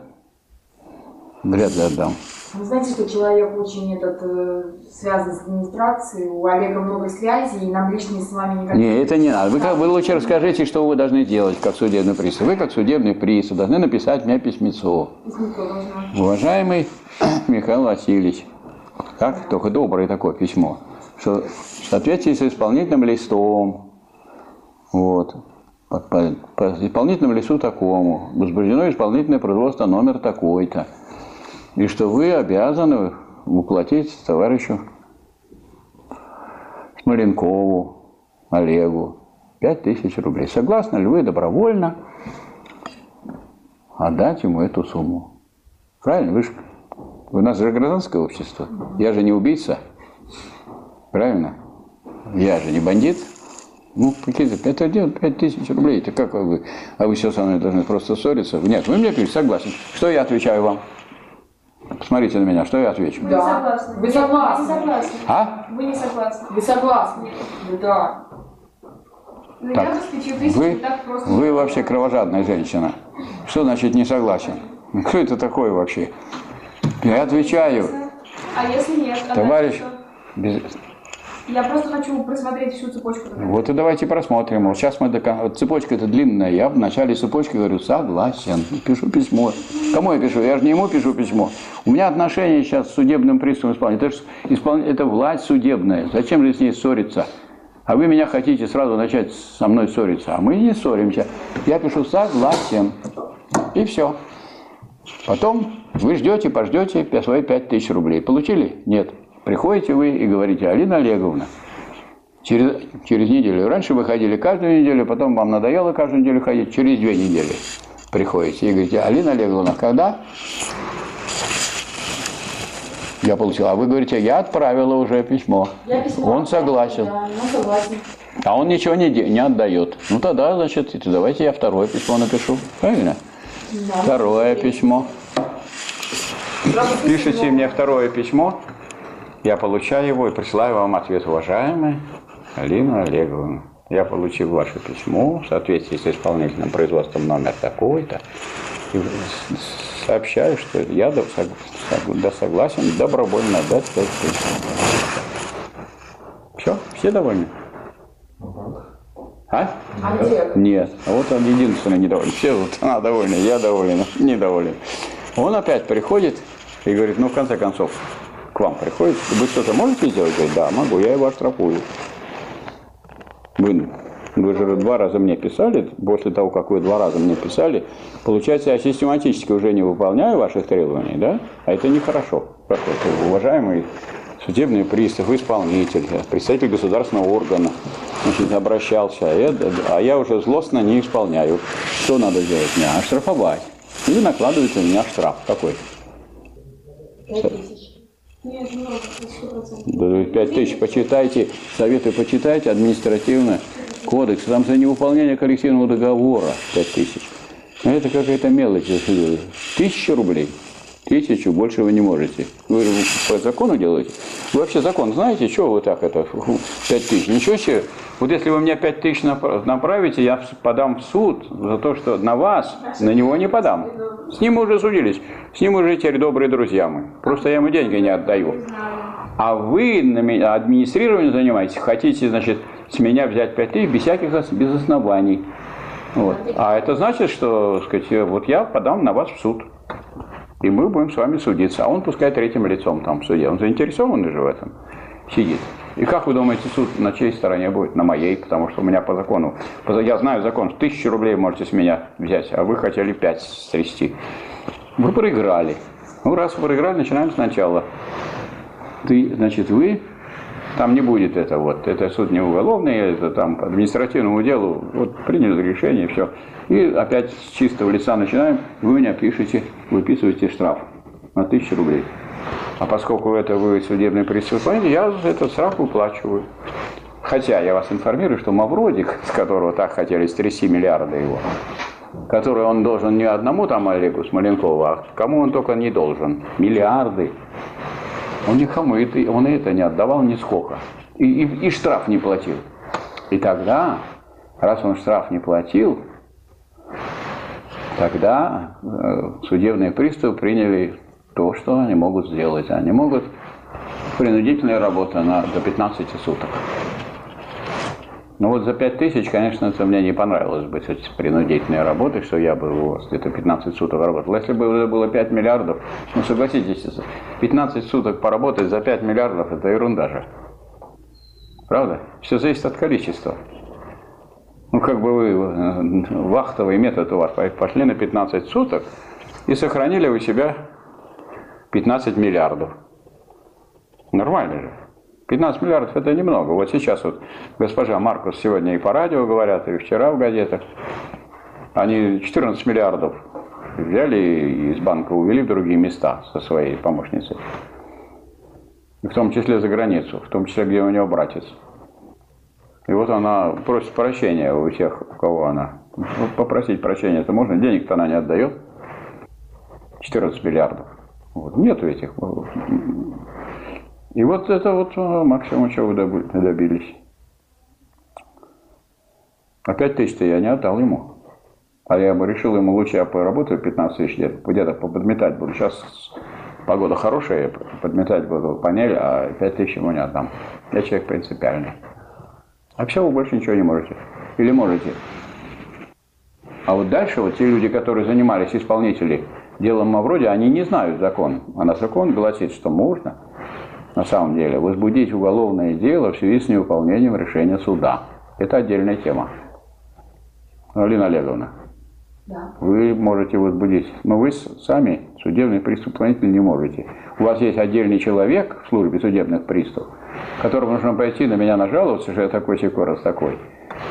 [SPEAKER 1] вряд ли отдам.
[SPEAKER 4] Вы знаете, что человек очень этот, э, связан с администрацией, у Олега много связей, и нам лишние с вами никак
[SPEAKER 1] Не, это не надо. Вы, как, вы лучше расскажите, что вы должны делать как судебный пристав. Вы как судебный пристав должны написать мне письмецо. Уважаемый Михаил Васильевич, как только доброе такое письмо, что в соответствии с исполнительным листом, вот, по, по- по исполнительному листу такому, возбуждено исполнительное производство номер такой-то, и что вы обязаны уплатить товарищу Смоленкову, Олегу, пять тысяч рублей. Согласны ли вы добровольно отдать ему эту сумму? Правильно? Вы же у нас же гражданское общество. Я же не убийца. Правильно? Я же не бандит. Ну, какие-то, 5 тысяч рублей. Это как вы? А вы все со мной должны просто ссориться? Нет, вы мне ответите, согласен. Что я отвечаю вам? Посмотрите на меня, что я отвечу?
[SPEAKER 2] Вы
[SPEAKER 4] Да. Вы согласны.
[SPEAKER 2] Вы не согласны.
[SPEAKER 1] А?
[SPEAKER 2] Вы не согласны.
[SPEAKER 4] Вы согласны? Да.
[SPEAKER 2] Ну,
[SPEAKER 1] Так,
[SPEAKER 2] тысячу
[SPEAKER 1] Вы,
[SPEAKER 2] так просто...
[SPEAKER 1] вы вообще кровожадная женщина. Что значит не согласен? Кто это такое вообще? Я отвечаю.
[SPEAKER 2] А если нет? А
[SPEAKER 1] Товарищ, без-?
[SPEAKER 2] Я просто хочу просмотреть всю цепочку.
[SPEAKER 1] Вот и давайте просмотрим. Вот сейчас мы до кон- цепочка это длинная. Я в начале цепочки говорю согласен. Пишу письмо. Кому я пишу? Я же не ему пишу письмо. У меня отношения сейчас с судебным приставом исполнения. Это, ж испол- это власть судебная. Зачем же с ней ссориться? А вы меня хотите сразу начать со мной ссориться. А мы не ссоримся. Я пишу согласен. И все. Потом вы ждете, пождете свои пять тысяч рублей. Получили? Нет. Приходите вы и говорите, Алина Олеговна, через, через неделю. Раньше вы ходили каждую неделю, потом вам надоело каждую неделю ходить, через две недели приходите и говорите, Алина Олеговна, когда? Я получил. А вы говорите, я отправила уже письмо.
[SPEAKER 4] Я письмо
[SPEAKER 1] Он согласен.
[SPEAKER 4] Да, он согласен.
[SPEAKER 1] А он ничего не, не отдает. Ну тогда, значит, давайте я второе письмо напишу. Правильно?
[SPEAKER 4] Да.
[SPEAKER 1] Второе письмо. Пишите мне второе письмо, я получаю его и присылаю вам ответ, уважаемая Алина Олеговна. Я получил ваше письмо в соответствии с исполнительным производством номер такой-то. И сообщаю, что я до- да, согласен добровольно отдать 5 тысяч. Все? Все довольны? А?
[SPEAKER 4] Это?
[SPEAKER 1] Нет. А вот он единственный недоволен. Все вот она довольна, я доволен, недоволен. Он опять приходит и говорит, ну в конце концов, вам приходит, вы что-то можете сделать? Говорит, да, могу, я его оштрафую. Вы, вы же два раза мне писали, после того, как вы два раза мне писали, получается, я систематически уже не выполняю ваших требований, да? А это нехорошо. Уважаемый судебный пристав, исполнитель, представитель государственного органа, значит, обращался, а я, а я уже злостно не исполняю. Что надо сделать? Меня оштрафовать. Или накладывается на меня штраф. Какой?
[SPEAKER 2] Нет, много, сто процентов.
[SPEAKER 1] Да вы Пять тысяч, почитайте, советы почитайте, административный кодекс, там за невыполнение коллективного договора пять тысяч. А это какая-то мелочь. Тысяча рублей. Тысячу, больше вы не можете. Вы по закону делаете? Вы вообще закон знаете, что вы так это, пять тысяч? Ничего себе. Вот если вы мне пять тысяч напра- направите, я подам в суд за то, что на вас, на него не подам. С ним мы уже судились. С ним уже теперь добрые друзья мы. Просто я ему деньги не отдаю. А вы на меня администрированием занимаетесь, хотите, значит, с меня взять 5 тысяч без всяких без оснований. Вот. А это значит, что, сказать, вот я подам на вас в суд. И мы будем с вами судиться. А он пускай третьим лицом там в суде. Он заинтересованный же в этом сидит. И как вы думаете, суд на чьей стороне будет? На моей, потому что у меня по закону, я знаю закон, тысячу рублей можете с меня взять, а вы хотели пять стрясти. Вы проиграли. Ну, раз вы проиграли, начинаем сначала. Ты, значит, вы, там не будет это вот, это суд не уголовный, это там по административному делу, вот приняли решение, все. И опять с чистого лица начинаем, вы меня пишете, выписываете штраф на тысячу рублей. А поскольку это вы судебный пристав я этот штраф выплачиваю. Хотя я вас информирую, что Мавродик, с которого так хотели стрясти миллиарды его, который он должен не одному там Олегу Смоленкову, а кому он только не должен. Миллиарды. Он никому это, он это не отдавал ни сколько. И, и, и штраф не платил. И тогда, раз он штраф не платил, тогда э, судебные приставы приняли то, что они могут сделать. Они могут принудительная работа на, до 15 суток. Ну вот за 5 тысяч, конечно, это мне не понравилось бы с принудительной работой, что я бы вас где-то 15 суток работал. Если бы это было 5 миллиардов, ну согласитесь, 15 суток поработать за 5 миллиардов, это ерунда же. Правда? Все зависит от количества. Ну, как бы вы, э, вахтовый метод у вас, пошли на 15 суток и сохранили у себя 15 миллиардов. Нормально же. 15 миллиардов это немного. Вот сейчас вот госпожа Маркус сегодня и по радио говорят, и вчера в газетах. Они 14 миллиардов взяли и из банка увели в другие места со своей помощницей. В том числе за границу, в том числе, где у него братец. И вот она просит прощения у тех, у кого она. Ну, попросить прощения это можно, денег-то она не отдает. 14 миллиардов. Вот. Нету этих и вот это вот э, максимум, чего вы добились. Опять тысяч-то я не отдал ему. А я бы решил ему лучше я поработаю 15 тысяч лет, где-то поподметать буду. Сейчас погода хорошая, подметать буду панель, а 5 тысяч ему не отдам. Я человек принципиальный. А все, вы больше ничего не можете. Или можете. А вот дальше вот те люди, которые занимались исполнители делом Мавроди, они не знают закон. А на закон гласит, что можно на самом деле, возбудить уголовное дело в связи с невыполнением решения суда. Это отдельная тема. Алина Олеговна, да. вы можете возбудить, но вы сами, судебный преступник, не можете. У вас есть отдельный человек в службе судебных приставов, которому нужно пойти на меня нажаловаться, что я такой секой раз такой,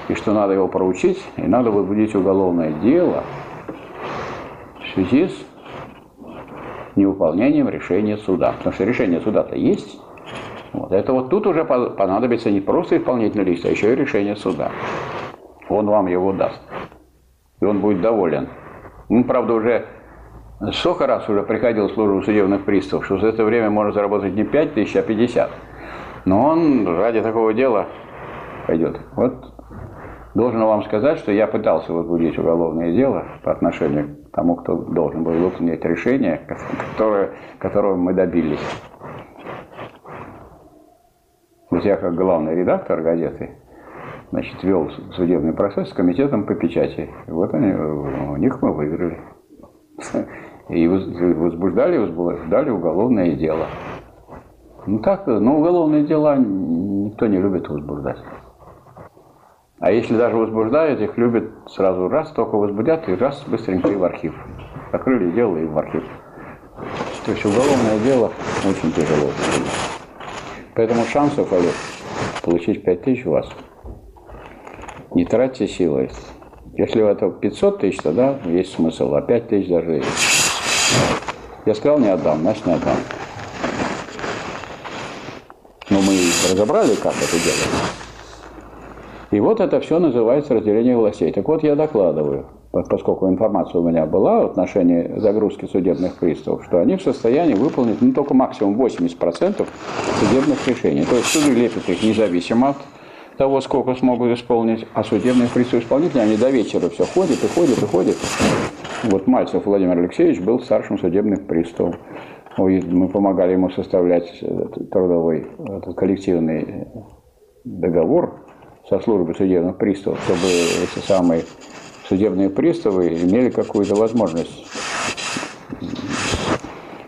[SPEAKER 1] и что надо его проучить, и надо возбудить уголовное дело в связи с невыполнением решения суда. Потому что решение суда-то есть. Вот. Это вот тут уже понадобится не просто исполнительный лист, а еще и решение суда. Он вам его даст. И он будет доволен. Он, правда, уже сколько раз уже приходил в службу судебных приставов, что за это время можно заработать не 5 тысяч, а 50. Но он ради такого дела пойдет. Вот должен вам сказать, что я пытался возбудить уголовное дело по отношению тому, кто должен был выполнить решение, которое, которого мы добились. Вот я как главный редактор газеты, значит, вел судебный процесс с комитетом по печати. Вот они, у них мы выиграли. И возбуждали, возбуждали уголовное дело. Ну так, но уголовные дела никто не любит возбуждать. А если даже возбуждают, их любят сразу раз, только возбудят, и раз быстренько и в архив. Закрыли дело и в архив. То есть уголовное дело очень тяжело. Поэтому шансов, Олег, получить 5 тысяч у вас. Не тратьте силы. Если это 500 тысяч, тогда есть смысл, а 5 тысяч даже есть. Я сказал, не отдам, значит не отдам. Но мы разобрали, как это делать. И вот это все называется разделение властей. Так вот, я докладываю, поскольку информация у меня была в отношении загрузки судебных приставов, что они в состоянии выполнить ну, только максимум 80% судебных решений. То есть суды лепят их независимо от того, сколько смогут исполнить, а судебные приставы исполнители, они до вечера все ходят и ходят и ходят. Вот Мальцев Владимир Алексеевич был старшим судебным приставом. Мы помогали ему составлять трудовой этот коллективный договор со службы судебных приставов, чтобы эти самые судебные приставы имели какую-то возможность,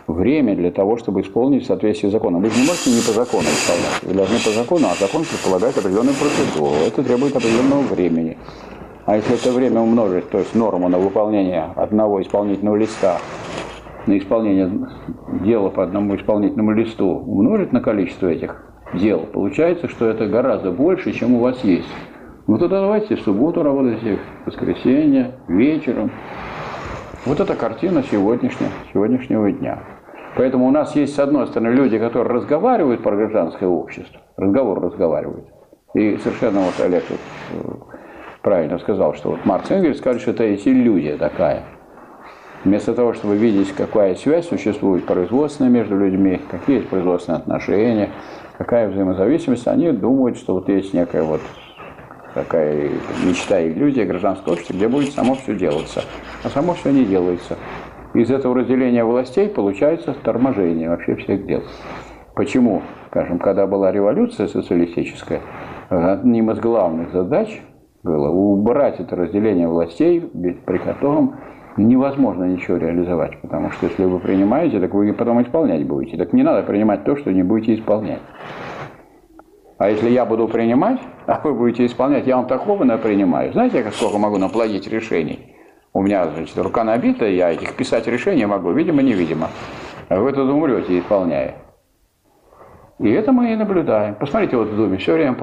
[SPEAKER 1] время для того, чтобы исполнить в соответствии с законом. Вы же не можете не по закону исполнять. Вы должны по закону, а закон предполагает определенную процедуру. Это требует определенного времени. А если это время умножить, то есть норму на выполнение одного исполнительного листа на исполнение дела по одному исполнительному листу умножить на количество этих дел, получается, что это гораздо больше, чем у вас есть. Ну тогда давайте в субботу работайте, в воскресенье, вечером. Вот это картина сегодняшнего, сегодняшнего дня. Поэтому у нас есть, с одной стороны, люди, которые разговаривают про гражданское общество, разговор разговаривают. И совершенно вот Олег вот, э, правильно сказал, что вот Маркс Энгельс скажет, что это есть иллюзия такая. Вместо того, чтобы видеть, какая связь существует производственная между людьми, какие есть производственные отношения, какая взаимозависимость, они думают, что вот есть некая вот такая мечта, иллюзия гражданского общества, где будет само все делаться. А само все не делается. Из этого разделения властей получается торможение вообще всех дел. Почему? Скажем, когда была революция социалистическая, одним из главных задач было убрать это разделение властей, при котором невозможно ничего реализовать, потому что если вы принимаете, так вы потом исполнять будете. Так не надо принимать то, что не будете исполнять. А если я буду принимать, а вы будете исполнять, я вам такого принимаю. Знаете, я сколько могу наплодить решений? У меня, значит, рука набита, я этих писать решения могу, видимо-невидимо. А вы тут умрете, исполняя. И это мы и наблюдаем. Посмотрите, вот в Думе все время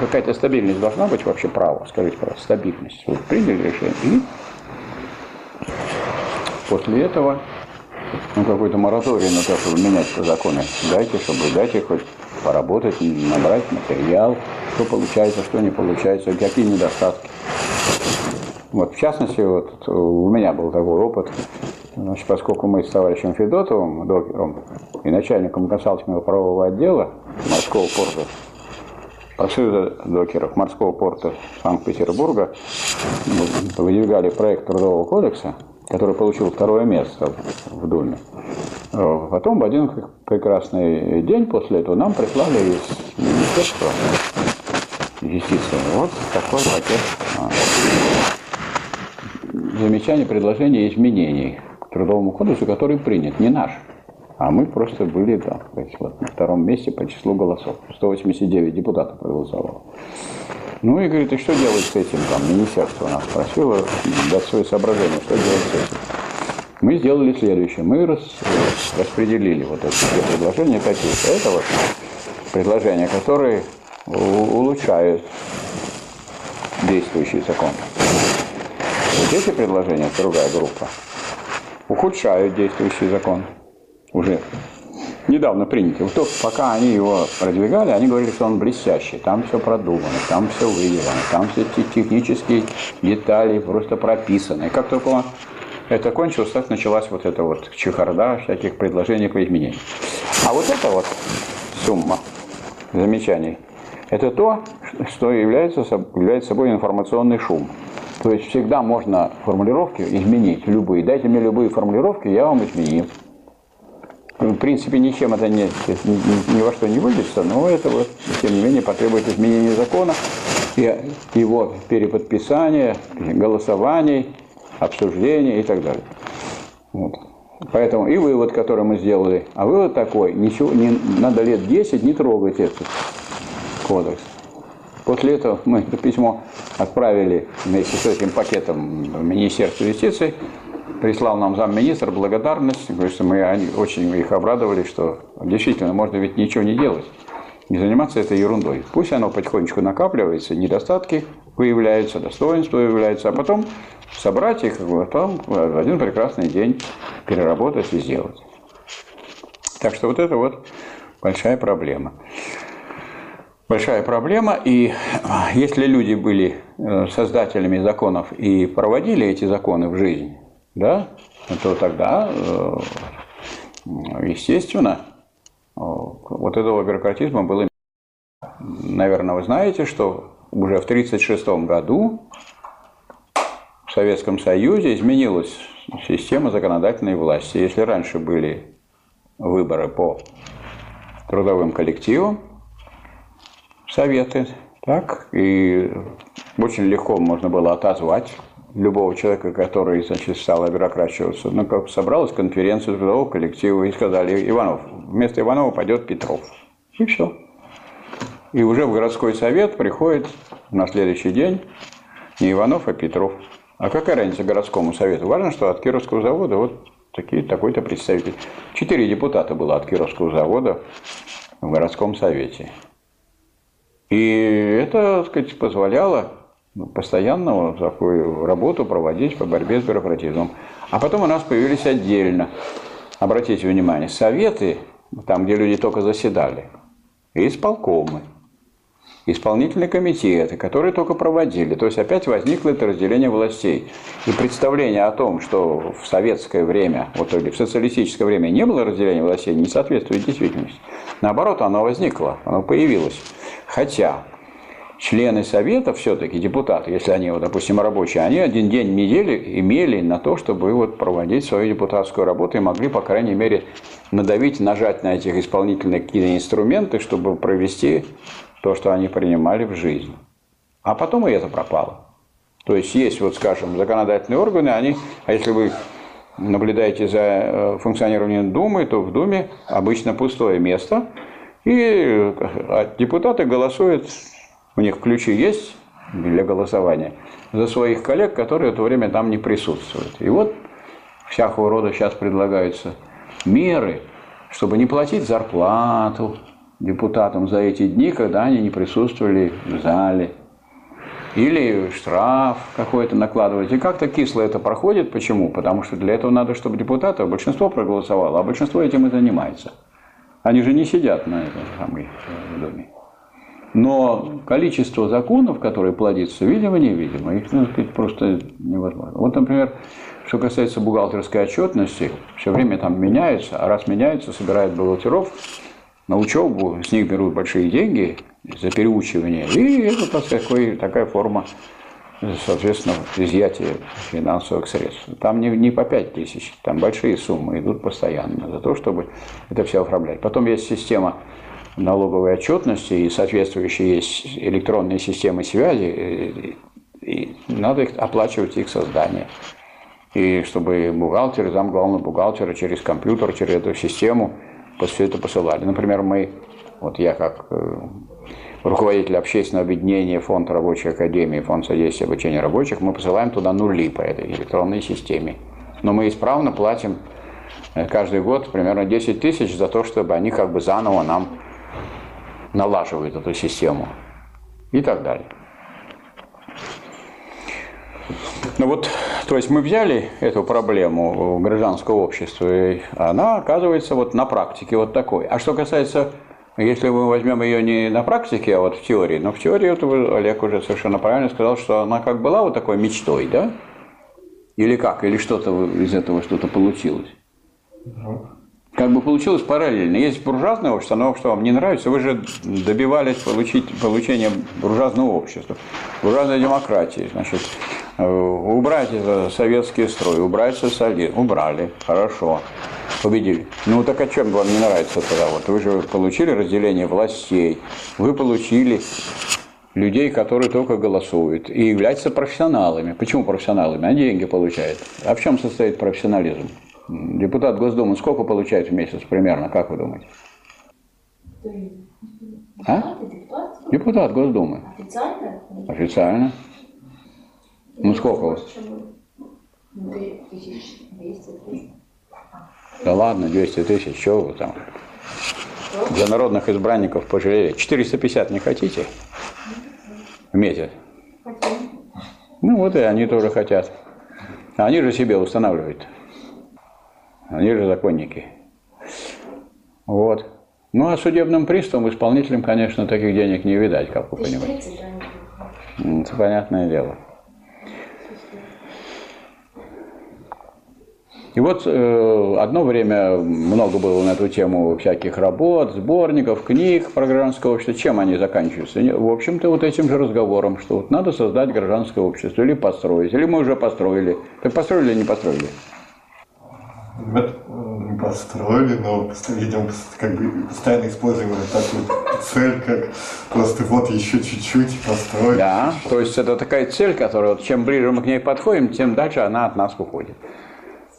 [SPEAKER 1] какая-то стабильность должна быть вообще право. Скажите, пожалуйста, стабильность. Вот приняли решение и после этого ну, какой-то мораторий на то, чтобы менять законы дайте, чтобы дайте хоть поработать, набрать материал, что получается, что не получается, какие недостатки. Вот, в частности, вот у меня был такой опыт, значит, поскольку мы с товарищем Федотовым, докером и начальником консалтингового правового отдела морского порта, Профсоюза докеров морского порта Санкт-Петербурга выдвигали проект Трудового кодекса, который получил второе место в Думе. Потом в один прекрасный день после этого нам прислали из Министерства юстиции вот такой пакет а, замечаний, предложений изменений к Трудовому кодексу, который принят, не наш. А мы просто были да, вот, на втором месте по числу голосов. 189 депутатов проголосовало. Ну и говорит, и что делать с этим? Там министерство нас спросило дать свои соображения, что делать с этим. Мы сделали следующее. Мы рас, распределили вот эти две предложения какие-то. Это вот предложения, которые улучшают действующий закон. Вот эти предложения, другая группа, ухудшают действующий закон. Уже недавно принятый. Вот только пока они его продвигали, они говорили, что он блестящий, там все продумано, там все выделено, там все эти технические детали просто прописаны. И как только он это кончилось, так началась вот эта вот чехарда всяких предложений по изменению. А вот это вот сумма замечаний, это то, что является, является собой информационный шум. То есть всегда можно формулировки изменить, любые. Дайте мне любые формулировки, я вам изменю в принципе, ничем это не, ни, ни во что не выльется, но это вот, тем не менее, потребует изменения закона, и его переподписания, голосований, обсуждения и так далее. Вот. Поэтому и вывод, который мы сделали, а вывод такой, ничего, не, надо лет 10 не трогать этот кодекс. После этого мы это письмо отправили вместе с этим пакетом в Министерство юстиции, прислал нам замминистра благодарность, говорит, что мы они, очень их обрадовали, что действительно можно ведь ничего не делать, не заниматься этой ерундой. Пусть оно потихонечку накапливается, недостатки выявляются, достоинства выявляются, а потом собрать их, а потом в один прекрасный день переработать и сделать. Так что вот это вот большая проблема. Большая проблема, и если люди были э, создателями законов и проводили эти законы в жизнь, да, то тогда, э, естественно, вот этого бюрократизма было. Наверное, вы знаете, что уже в 1936 году в Советском Союзе изменилась система законодательной власти. Если раньше были выборы по трудовым коллективам, советы, так, и очень легко можно было отозвать любого человека, который значит, стал бюрократироваться. Ну, как собралась конференция трудового коллектива и сказали, Иванов, вместо Иванова пойдет Петров. И все. И уже в городской совет приходит на следующий день не Иванов, а Петров. А какая разница городскому совету? Важно, что от Кировского завода вот такие, такой-то представитель. Четыре депутата было от Кировского завода в городском совете. И это, так сказать, позволяло постоянно такую работу проводить по борьбе с бюрократизмом. А потом у нас появились отдельно, обратите внимание, советы, там, где люди только заседали, и исполкомы исполнительные комитеты, которые только проводили. То есть опять возникло это разделение властей. И представление о том, что в советское время, вот или в социалистическое время не было разделения властей, не соответствует действительности. Наоборот, оно возникло, оно появилось. Хотя члены совета все-таки, депутаты, если они, вот, допустим, рабочие, они один день в неделю имели на то, чтобы вот проводить свою депутатскую работу и могли, по крайней мере, надавить, нажать на этих исполнительных какие-то инструменты, чтобы провести то, что они принимали в жизнь. А потом и это пропало. То есть есть, вот скажем, законодательные органы, они, а если вы наблюдаете за э, функционированием Думы, то в Думе обычно пустое место, и э, депутаты голосуют, у них ключи есть для голосования, за своих коллег, которые в это время там не присутствуют. И вот всякого рода сейчас предлагаются меры, чтобы не платить зарплату, депутатам за эти дни, когда они не присутствовали в зале. Или штраф какой-то накладывать. И как-то кисло это проходит. Почему? Потому что для этого надо, чтобы депутатов большинство проголосовало, а большинство этим и занимается. Они же не сидят на этом самом доме. Но количество законов, которые плодится, видимо-невидимо, их ну, просто невозможно. Вот, например, что касается бухгалтерской отчетности, все время там меняется, а раз меняется, собирает бухгалтеров, на учебу, с них берут большие деньги за переучивание, и это такой, такая форма, соответственно, изъятия финансовых средств. Там не, не по 5 тысяч, там большие суммы идут постоянно за то, чтобы это все оформлять. Потом есть система налоговой отчетности и соответствующие есть электронные системы связи, и надо их, оплачивать их создание. И чтобы бухгалтер, зам главного бухгалтера через компьютер, через эту систему – все это посылали. Например, мы, вот я как э, руководитель общественного объединения Фонд рабочей академии, Фонд содействия обучения рабочих, мы посылаем туда нули по этой электронной системе. Но мы исправно платим э, каждый год примерно 10 тысяч за то, чтобы они как бы заново нам налаживают эту систему и так далее. Ну вот, то есть мы взяли эту проблему гражданского общества, и она оказывается вот на практике вот такой. А что касается, если мы возьмем ее не на практике, а вот в теории, но в теории вот Олег уже совершенно правильно сказал, что она как была вот такой мечтой, да? Или как? Или что-то из этого что-то получилось? Как бы получилось параллельно. Есть буржуазное общество, но что вам не нравится, вы же добивались получить, получения буржуазного общества, буржуазной демократии. Значит, Э, убрать это советский строй, убрать социализм. Убрали, хорошо, победили. Ну так о чем вам не нравится тогда? Вот вы же получили разделение властей, вы получили людей, которые только голосуют и являются профессионалами. Почему профессионалами? Они деньги получают. А в чем состоит профессионализм? Депутат Госдумы сколько получает в месяц примерно, как вы думаете? А? Депутат Госдумы. Официально? Официально. Ну сколько у вас? Да ладно, 200 тысяч, что вы там? Для народных избранников пожалели. 450 не хотите? В месяц? Ну вот и они тоже хотят. Они же себе устанавливают. Они же законники. Вот. Ну а судебным приставам, исполнителям, конечно, таких денег не видать, как вы понимаете. Это понятное дело. И вот э, одно время много было на эту тему всяких работ, сборников, книг про гражданское общество. Чем они заканчиваются? В общем-то, вот этим же разговором, что вот надо создать гражданское общество или построить, или мы уже построили. Так построили или не построили?
[SPEAKER 3] Мы построили, но видимо, как бы постоянно используем такую цель, как просто вот еще чуть-чуть построить.
[SPEAKER 1] Да, то есть это такая цель, которая вот чем ближе мы к ней подходим, тем дальше она от нас уходит.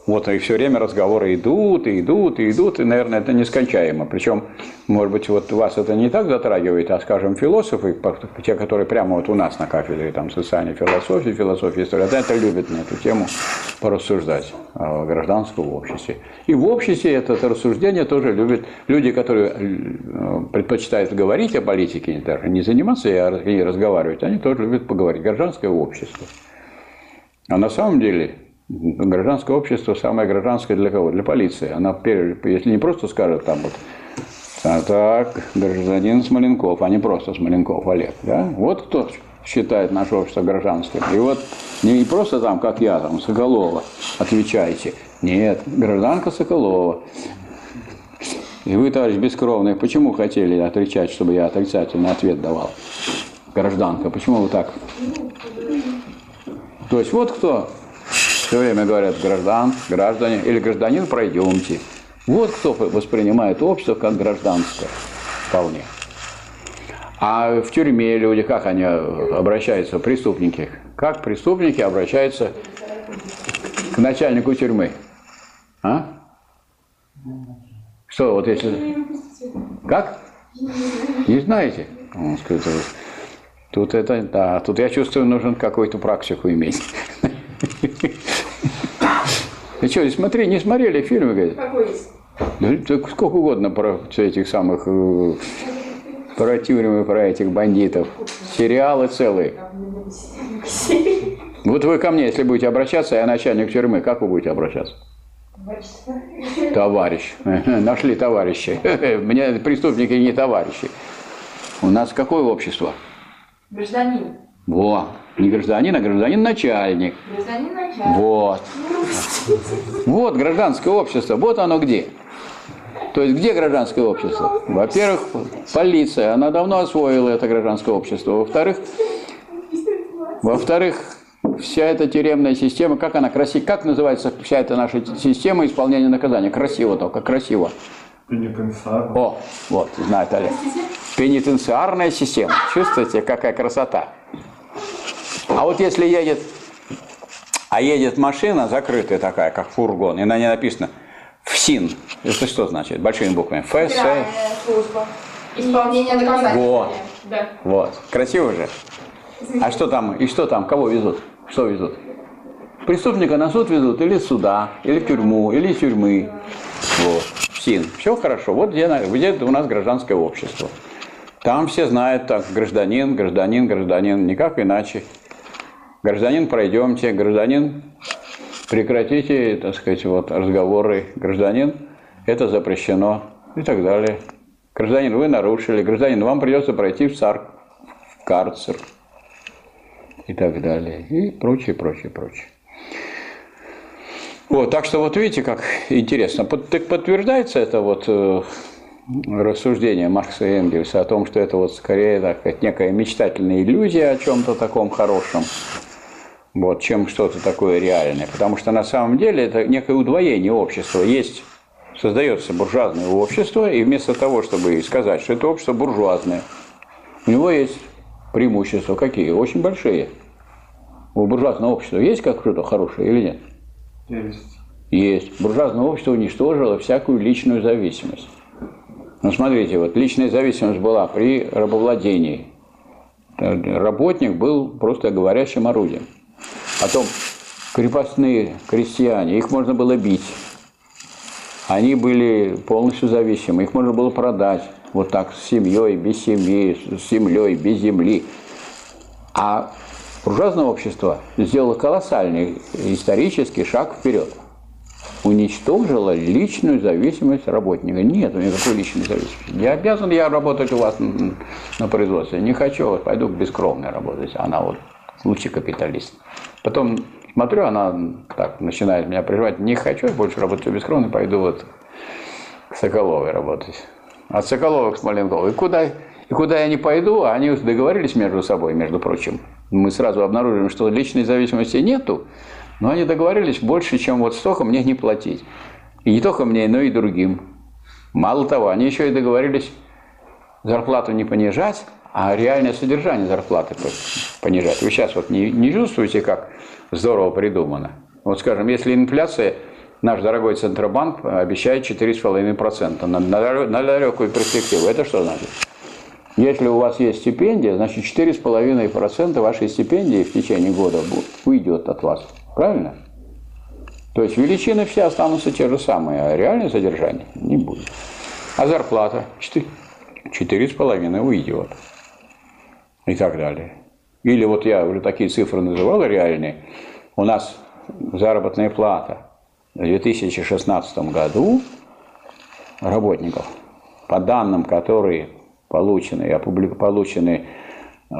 [SPEAKER 1] Вот и все время разговоры идут, и идут, и идут, и, наверное, это нескончаемо. Причем, может быть, вот вас это не так затрагивает, а, скажем, философы, те, которые прямо вот у нас на кафедре там, социальной философии, философии истории, это любят на эту тему порассуждать о гражданском обществе. И в обществе это, это рассуждение тоже любят люди, которые э, предпочитают говорить о политике, даже не заниматься и разговаривать, они тоже любят поговорить. Гражданское общество. А на самом деле Гражданское общество самое гражданское для кого? Для полиции. Она, если не просто скажет там вот, а так, гражданин Смоленков, а не просто Смоленков Олег. Да? Вот кто считает наше общество гражданским. И вот не просто там, как я, там, Соколова, отвечаете. Нет, гражданка Соколова. И вы, товарищ Бескровный, почему хотели отвечать, чтобы я отрицательный ответ давал? Гражданка, почему вы так? То есть вот кто все время говорят граждан, граждане или гражданин, пройдемте. Вот кто воспринимает общество как гражданское вполне. А в тюрьме люди, как они обращаются, преступники? Как преступники обращаются к начальнику тюрьмы? А? Что, вот если... Как? Не знаете? Он сказал, тут это, да, тут я чувствую, нужно какую-то практику иметь. Ты что, смотри, не смотрели фильмы, говорит? Какой есть? Да, сколько угодно про этих самых э, про тюрьмы, про этих бандитов. Сериалы целые. Вот вы ко мне, если будете обращаться, я начальник тюрьмы, как вы будете обращаться? Товарищ. Нашли товарища. Мне преступники не товарищи. У нас какое общество?
[SPEAKER 4] Гражданин.
[SPEAKER 1] Во, не гражданин, а гражданин начальник.
[SPEAKER 4] Гражданин начальник.
[SPEAKER 1] Вот. Вот гражданское общество, вот оно где. То есть где гражданское общество? Во-первых, полиция, она давно освоила это гражданское общество. Во-вторых, во-вторых, вся эта тюремная система, как она красиво, как называется вся эта наша система исполнения наказания? Красиво только, красиво.
[SPEAKER 3] Пенитенциарная.
[SPEAKER 1] О, вот, знает Олег. Пенитенциарная система. Чувствуете, какая красота? А вот если едет, а едет машина закрытая такая, как фургон, и на ней написано ФСИН, это что значит? Большими буквами. ФС.
[SPEAKER 4] служба. Исполнение наказания.
[SPEAKER 1] Вот. Да. Вот. Красиво же. А что там? И что там? Кого везут? Что везут? Преступника на суд везут или сюда, или в тюрьму, или из тюрьмы. Вот. ФСИН. Все хорошо. Вот где, где у нас гражданское общество. Там все знают так, гражданин, гражданин, гражданин, никак иначе. Гражданин, пройдемте, гражданин, прекратите, так сказать, вот разговоры, гражданин, это запрещено и так далее. Гражданин, вы нарушили, гражданин, вам придется пройти в царь, в карцер и так далее, и прочее, прочее, прочее. Вот, так что вот видите, как интересно. Под, так подтверждается это вот э, рассуждение Маркса и Энгельса о том, что это вот скорее так некая мечтательная иллюзия о чем-то таком хорошем, вот, чем что-то такое реальное. Потому что на самом деле это некое удвоение общества. Есть, создается буржуазное общество, и вместо того, чтобы сказать, что это общество буржуазное, у него есть преимущества какие? Очень большие. У буржуазного общества есть как что-то хорошее или нет?
[SPEAKER 3] Есть.
[SPEAKER 1] Есть. Буржуазное общество уничтожило всякую личную зависимость. Ну, смотрите, вот личная зависимость была при рабовладении. Работник был просто говорящим орудием. Потом крепостные крестьяне, их можно было бить. Они были полностью зависимы, их можно было продать вот так с семьей, без семьи, с землей, без земли. А буржуазное общество сделало колоссальный исторический шаг вперед. Уничтожило личную зависимость работника. Нет никакой личной зависимости. Не обязан я работать у вас на производстве. Не хочу, пойду бескровно работать. Она вот лучший капиталист. Потом смотрю, она так начинает меня прерывать. Не хочу я больше работать бескровно, пойду вот к Соколовой работать. От Соколова к Смоленкову. И куда, и куда я не пойду, они договорились между собой, между прочим. Мы сразу обнаружим, что личной зависимости нету, но они договорились больше, чем вот столько мне не платить. И не только мне, но и другим. Мало того, они еще и договорились зарплату не понижать, а реальное содержание зарплаты понижать. Вы сейчас вот не, не чувствуете, как здорово придумано? Вот скажем, если инфляция наш дорогой Центробанк обещает 4,5% на, на, на далекую перспективу. Это что значит? Если у вас есть стипендия, значит 4,5% вашей стипендии в течение года уйдет от вас. Правильно? То есть величины все останутся те же самые, а реальное содержание не будет. А зарплата 4,5 уйдет. И так далее. Или вот я уже такие цифры называл реальные. У нас заработная плата в 2016 году работников, по данным, которые получены и получены э,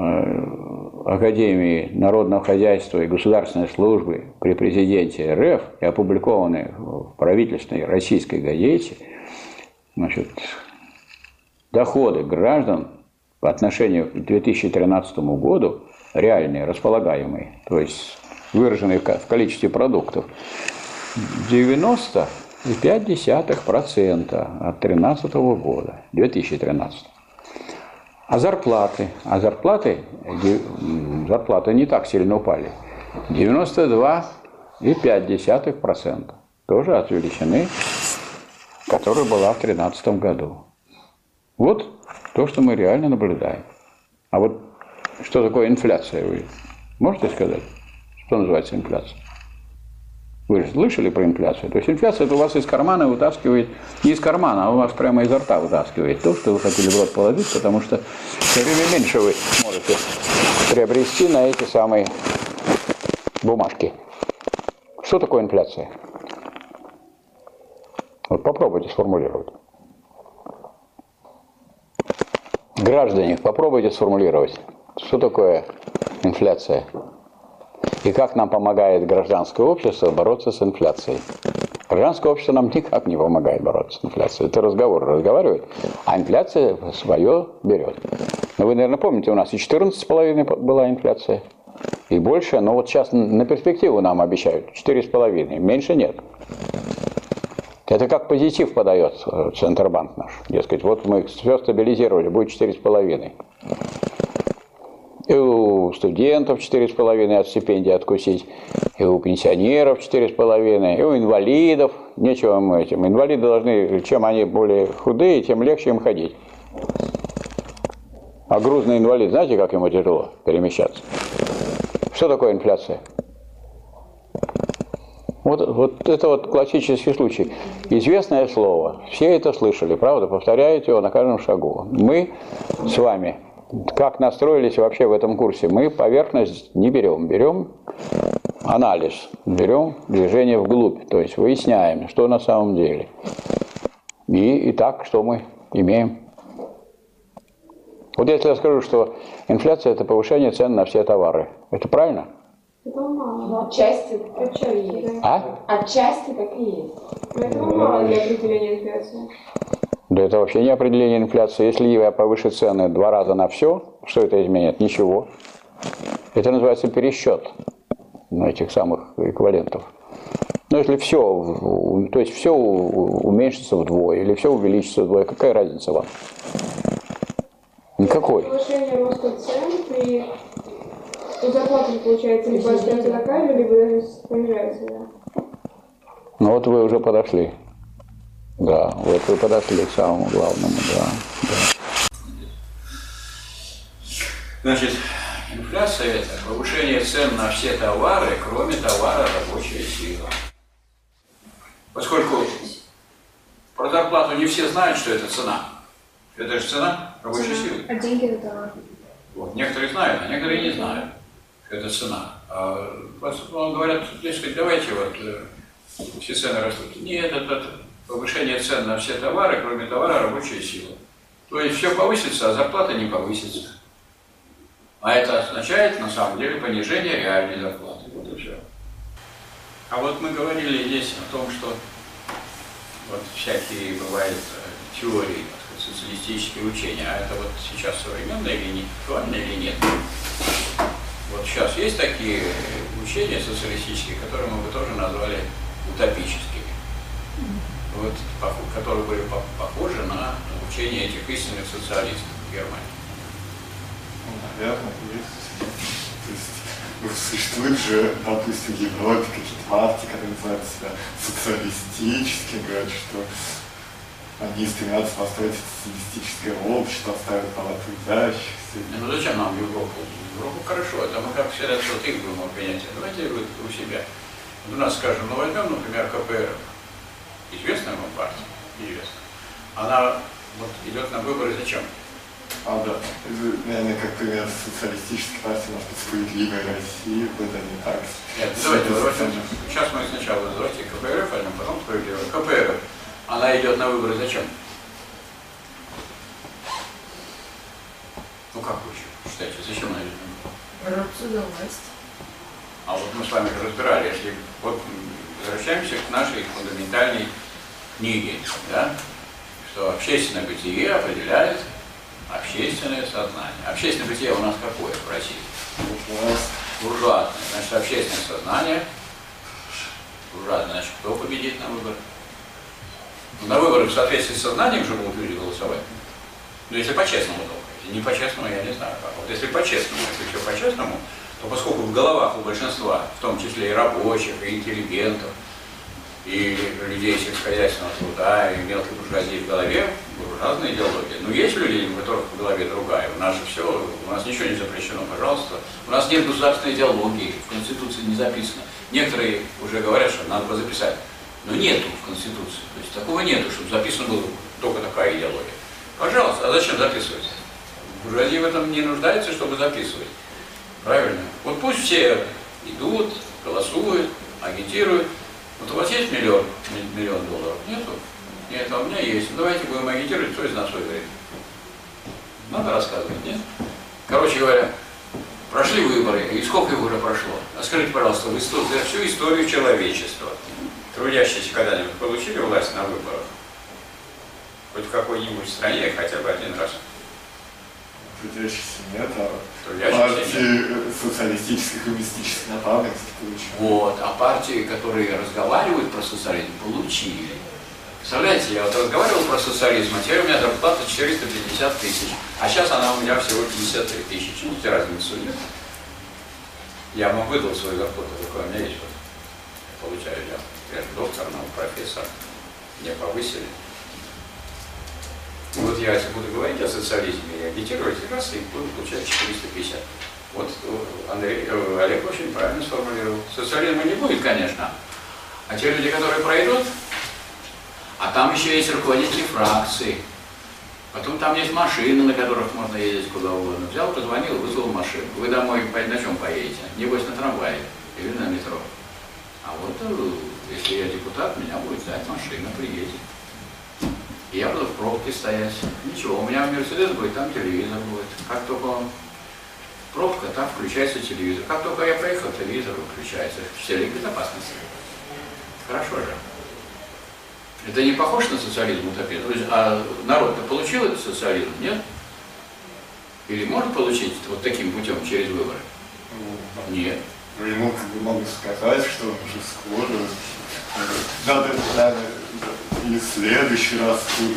[SPEAKER 1] Академией народного хозяйства и государственной службы при президенте РФ и опубликованы в правительственной российской газете, значит, доходы граждан по отношению к 2013 году реальные, располагаемые, то есть выраженные в количестве продуктов, 90,5% от 2013 года, 2013. А зарплаты? А зарплаты, зарплаты не так сильно упали. 92,5%. Тоже от величины, которая была в 2013 году. Вот то, что мы реально наблюдаем. А вот что такое инфляция, вы можете сказать? Что называется инфляция? Вы же слышали про инфляцию? То есть инфляция это у вас из кармана вытаскивает, не из кармана, а у вас прямо изо рта вытаскивает то, что вы хотели в рот положить, потому что все время меньше вы можете приобрести на эти самые бумажки. Что такое инфляция? Вот попробуйте сформулировать. Граждане, попробуйте сформулировать, что такое инфляция и как нам помогает гражданское общество бороться с инфляцией. Гражданское общество нам никак не помогает бороться с инфляцией. Это разговор разговаривает, а инфляция свое берет. Но вы, наверное, помните, у нас и 14,5 была инфляция, и больше, но вот сейчас на перспективу нам обещают 4,5, меньше нет. Это как позитив подает Центробанк наш. Дескать, вот мы все стабилизировали, будет 4,5. И у студентов 4,5 от стипендии откусить, и у пенсионеров 4,5, и у инвалидов. Нечего мы этим. Инвалиды должны, чем они более худые, тем легче им ходить. А грузный инвалид, знаете, как ему тяжело перемещаться? Что такое инфляция? Вот, вот это вот классический случай. Известное слово. Все это слышали, правда? Повторяют его на каждом шагу. Мы с вами, как настроились вообще в этом курсе, мы поверхность не берем. Берем анализ, берем движение вглубь, то есть выясняем, что на самом деле. И, и так, что мы имеем. Вот если я скажу, что инфляция – это повышение цен на все товары, это правильно?
[SPEAKER 2] Этого мало.
[SPEAKER 4] Ну, отчасти
[SPEAKER 2] Отчасти,
[SPEAKER 4] так и есть.
[SPEAKER 1] А?
[SPEAKER 4] Отчасти так и есть.
[SPEAKER 2] Но этого мало для определения инфляции.
[SPEAKER 1] Да это вообще не определение инфляции. Если я повышу цены два раза на все, что это изменит? Ничего. Это называется пересчет этих самых эквивалентов. Но если все, то есть все уменьшится вдвое или все увеличится вдвое, какая разница вам? Никакой.
[SPEAKER 2] Повышение роста цен при у зарплаты получается либо остается такая же, либо даже понижается, да.
[SPEAKER 1] Ну вот вы уже подошли. Да, вот вы подошли к самому главному, да. да.
[SPEAKER 5] Значит, инфляция – это повышение цен на все товары, кроме товара рабочая сила. Поскольку про зарплату не все знают, что это цена. Это же цена рабочей силы.
[SPEAKER 2] А деньги это товар.
[SPEAKER 5] Вот. Некоторые знают, а некоторые не знают это цена. А говорят, дескать, давайте вот э, все цены растут. Нет, это повышение цен на все товары, кроме товара рабочая сила. То есть все повысится, а зарплата не повысится. А это означает на самом деле понижение реальной зарплаты. Вот и все. А вот мы говорили здесь о том, что вот всякие бывают э, теории, социалистические учения, а это вот сейчас современное или не актуально или нет. Вот сейчас есть такие учения социалистические, которые мы бы тоже назвали утопическими. Вот, которые были похожи на учения этих истинных социалистов в Германии.
[SPEAKER 3] Ну, наверное, есть. ну, существует же, допустим, в Европе какие-то партии, которые называют себя социалистическими, говорят, что они стремятся построить социалистическое общество, оставить права трудящихся.
[SPEAKER 1] Ну зачем нам Европу? Европу хорошо, это мы как всегда что ты будем принять. Давайте вы у себя. У нас, скажем, ну возьмем, например, КПР, известная вам партия, известная. Она вот идет на выборы зачем?
[SPEAKER 3] А, да. Наверное, как пример социалистической партии, может быть, справедливая Россия, это не так.
[SPEAKER 1] Нет, давайте, давайте, сейчас мы сначала давайте КПРФ, а потом справедливая. КПРФ, она идет на выборы зачем? Ну как вы считаете, зачем она?
[SPEAKER 4] Бороться за власть.
[SPEAKER 1] А вот мы с вами разбирали, если вот возвращаемся к нашей фундаментальной книге, да, что общественное бытие определяет общественное сознание. Общественное бытие у нас какое в России? Буржуазное. Значит, общественное сознание. Буржуазное. Значит, кто победит на выборах? Ну, на выборах в соответствии с сознанием же будут люди голосовать. Ну, если по-честному только. Не по-честному, я не знаю как. Вот если по-честному, если все по-честному, то поскольку в головах у большинства, в том числе и рабочих, и интеллигентов, и людей сельскохозяйственного труда, и мелкой буржуазии в голове разные идеологии. Но есть люди, у которых в голове другая. У нас же все, у нас ничего не запрещено, пожалуйста. У нас нет государственной идеологии, в Конституции не записано. Некоторые уже говорят, что надо бы записать. Но нету в Конституции. То есть такого нету, чтобы записано было только такая идеология. Пожалуйста, а зачем записывать? Буржуазия в этом не нуждается, чтобы записывать. Правильно? Вот пусть все идут, голосуют, агитируют. Вот у вас есть миллион, миллион долларов? Нету? Нет, а у меня есть. Ну, давайте будем агитировать, кто из нас выиграет. Надо рассказывать, нет? Короче говоря, прошли выборы, и сколько их уже прошло? А скажите, пожалуйста, вы за всю историю человечества, трудящиеся когда-нибудь получили власть на выборах? Хоть в какой-нибудь стране хотя бы один раз.
[SPEAKER 3] Трудящихся нет, а партии социалистических и коммунистических направленностей получили.
[SPEAKER 1] Вот, а партии, которые разговаривают про социализм, получили. Представляете, я вот разговаривал про социализм, а теперь у меня зарплата 450 тысяч, а сейчас она у меня всего 53 тысячи. Видите разницу, нет? Я вам выдал свою зарплату, какой у меня есть. Вот. Получаю я. Я же доктор, но профессор. Меня повысили. И вот я, буду говорить о социализме и агитировать, раз и буду получать 450. Вот э, Андрей, э, Олег очень правильно сформулировал. Социализма не будет, конечно. А те люди, которые пройдут, а там еще есть руководители фракций. Потом там есть машины, на которых можно ездить куда угодно. Взял, позвонил, вызвал машину. Вы домой на чем поедете? Небось на трамвае или на метро. А вот э, если я депутат, меня будет ждать машина, приедет. Я буду в пробке стоять. Ничего, у меня Мерседес будет, там телевизор будет. Как только пробка, там включается телевизор. Как только я проехал, телевизор выключается. Все безопасности. Хорошо же. Это не похож на социализм утопия? А народ-то получил этот социализм, нет? Или может получить вот таким путем через выборы? Нет.
[SPEAKER 3] Ну, ему как могу сказать, что уже скоро. Надо, надо и в следующий раз будет.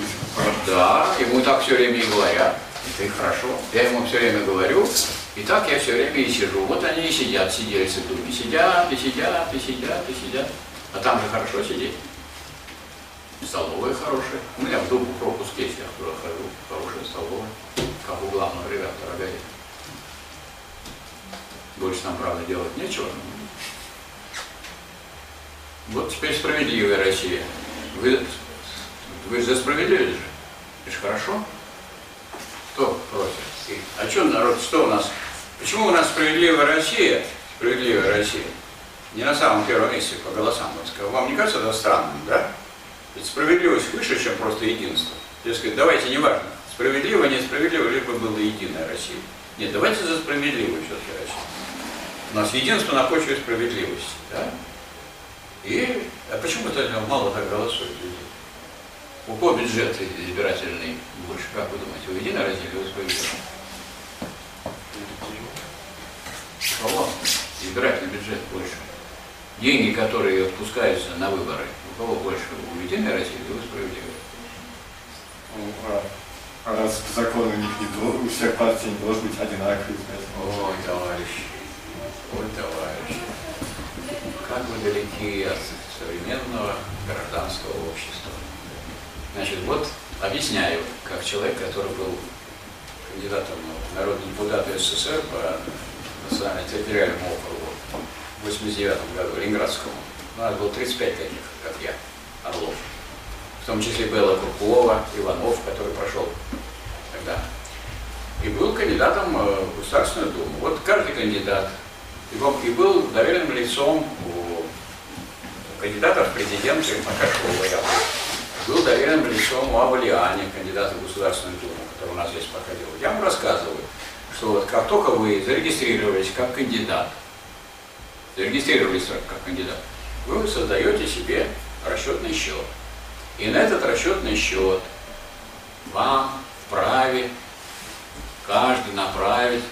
[SPEAKER 1] Да, ему так все время и говорят. Это и хорошо. Я ему все время говорю, и так я все время и сижу. Вот они и сидят, сидельцы в думе. Сидят, и сидят, и сидят, и сидят. А там же хорошо сидеть. Столовая хорошая. У меня в дому пропуск есть, я туда хожу. Хорошая столовая. Как у главного редактора газеты. Больше там, правда, делать нечего. Вот теперь справедливая Россия. Вы, вы за справедливость же? Это же хорошо. Кто против? А что народ, что у нас? Почему у нас справедливая Россия, справедливая Россия, не на самом первом месте по голосам? Вам не кажется это странным, да? Ведь справедливость выше, чем просто единство. Дескать, давайте, неважно, справедливо, несправедливо, либо была единая Россия. Нет, давайте за справедливую все-таки Россию. У нас единство на почве справедливости. Да? И а почему тогда мало так голосуют людей? У кого бюджет избирательный больше, как вы думаете, у Единой России или у? У кого избирательный бюджет больше? Деньги, которые отпускаются на выборы, у кого больше? У Единой России или у справедливой?
[SPEAKER 3] Ну, а, а раз по закону у них не должен, у всех партий не должен быть одинаковый.
[SPEAKER 1] Ой, товарищ. Ой, товарищи, как вы далеки от современного гражданского общества. Значит, вот объясняю, как человек, который был кандидатом в народный депутат СССР по национально-территориальному округу в 89 году, Ленинградскому. У нас было 35 таких, как я, Орлов. В том числе Белла Крупова, Иванов, который прошел тогда. И был кандидатом в Государственную Думу. Вот каждый кандидат и был доверенным лицом кандидата в президенты Макашова. Я был доверенным лицом у Авалиани, кандидата в Государственную Думу, который у нас здесь проходил. Я ему рассказываю, что вот как только вы зарегистрировались как кандидат, зарегистрировались как кандидат, вы создаете себе расчетный счет. И на этот расчетный счет вам вправе каждый направить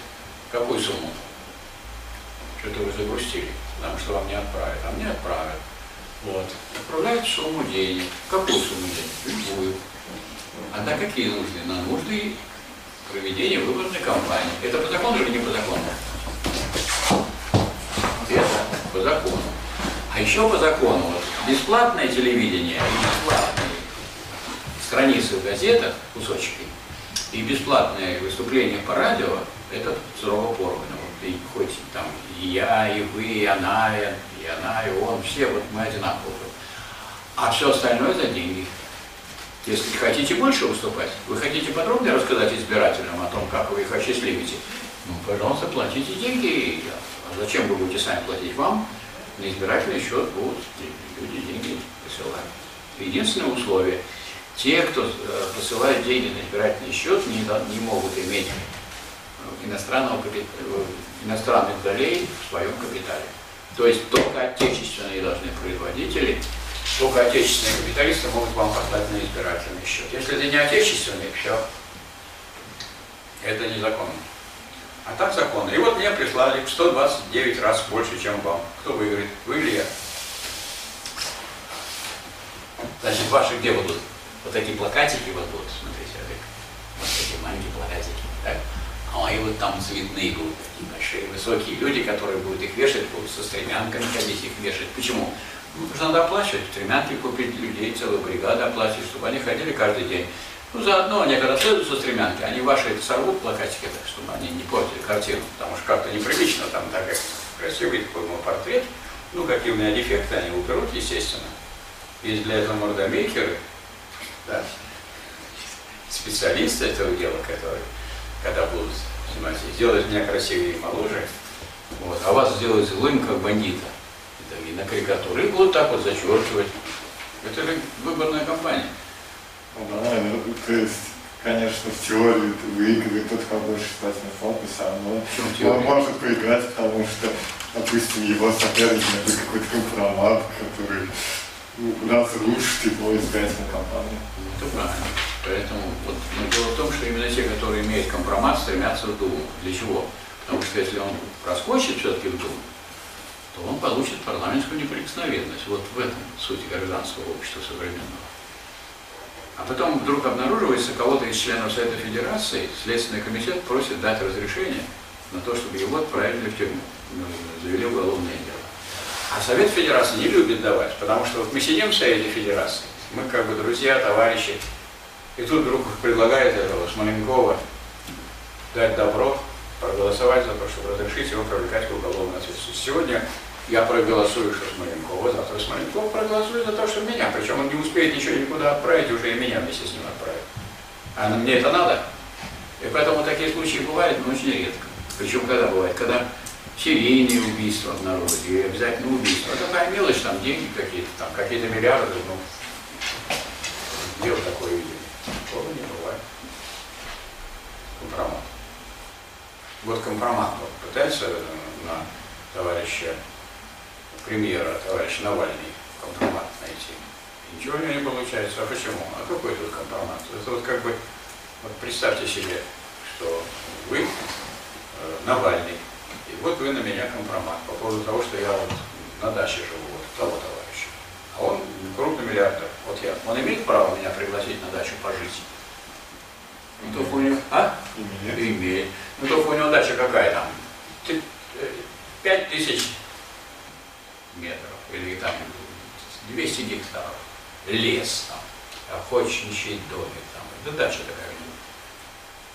[SPEAKER 1] какую сумму? Что-то вы загрустили, потому что вам не отправят, а мне отправят. Вот. Отправляют сумму денег. Какую сумму денег? Любую. А на какие нужды? На нужды проведения выборной кампании. Это по закону или не по закону? Это по закону. А еще по закону, вот, бесплатное телевидение и бесплатные страницы в газетах, кусочки, и бесплатные выступления по радио, это сурово порвано. Вот, и хоть там и я, и вы, и она, и она, и он, все, вот мы одинаковые. А все остальное за деньги. Если хотите больше выступать, вы хотите подробнее рассказать избирателям о том, как вы их осчастливите, ну, пожалуйста, платите деньги. А зачем вы будете сами платить? Вам на избирательный счет будут люди деньги посылать. Единственное условие, те, кто э, посылает деньги на избирательный счет, не, не могут иметь э, иностранного, э, иностранных долей в своем капитале. То есть только отечественные должны производители только отечественные капиталисты могут вам послать на избирательный счет. Если это не отечественный, все, это незаконно. А так законно. И вот мне прислали 129 раз больше, чем вам. Кто выиграет? Вы или я? Значит, ваши где будут? Вот такие плакатики вот будут, смотрите, вот такие маленькие плакатики, так? А мои вот там цветные будут, такие большие, высокие люди, которые будут их вешать, будут со стремянками ходить, их вешать. Почему? Ну, потому что надо оплачивать, стремянки купить людей, целую бригаду оплачивать, чтобы они ходили каждый день. Ну, заодно они, когда следуют со стремянки, они ваши это сорвут плакатики, так, чтобы они не портили картину, потому что как-то неприлично, там такой красивый такой мой портрет, ну, какие у меня дефекты, они уберут, естественно. Есть для этого мордомейкеры, да, специалисты этого дела, которые, когда будут снимать, сделают меня красивее и моложе, вот, а вас сделают злым, как бандита и на карикатуры, и будут так вот зачеркивать. Это же выборная кампания.
[SPEAKER 3] Ну, да, ну, то есть, конечно, в теории ты выигрывает тот, кого больше фонд, и сам, но он может проиграть, потому что, допустим, его соперник это какой-то компромат, который ну, разрушит его избирательную кампанию.
[SPEAKER 1] Это правильно. Поэтому вот, но дело в том, что именно те, которые имеют компромат, стремятся в Думу. Для чего? Потому что если он проскочит все-таки в Думу, то он получит парламентскую неприкосновенность. Вот в этом суть гражданского общества современного. А потом вдруг обнаруживается кого-то из членов Совета Федерации, Следственный комитет просит дать разрешение на то, чтобы его отправили в тюрьму, ну, завели уголовное дело. А Совет Федерации не любит давать, потому что вот мы сидим в Совете Федерации, мы как бы друзья, товарищи, и тут вдруг предлагает этого Смоленкова дать добро, проголосовать за то, чтобы разрешить его привлекать к уголовной ответственности. Сегодня я проголосую, что Смоленкова, завтра Смоленков проголосует за то, что меня. Причем он не успеет ничего никуда отправить, уже и меня вместе с ним отправит. А мне это надо. И поэтому такие случаи бывают, но очень редко. Причем когда бывает? Когда серийные убийства обнаруживают, и обязательно убийство. А такая мелочь, там деньги какие-то, там какие-то миллиарды, ну, где вы такое видели? Такого не бывает. Компромат. Вот компромат вот, пытается на товарища премьера, товарищ Навальный, компромат найти. Ничего у него не получается. А почему? А какой тут компромат? Это вот как бы, вот представьте себе, что вы э, Навальный, и вот вы на меня компромат по поводу того, что я вот на даче живу, вот того товарища. А он крупный миллиардер. Вот я. Он имеет право меня пригласить на дачу пожить? Ну, только у него... А?
[SPEAKER 3] Имеет.
[SPEAKER 1] Имеет. Ну, только у него дача какая там? 5 тысяч метров, или там 200 гектаров, лес там, охотничий домик там, это дача такая.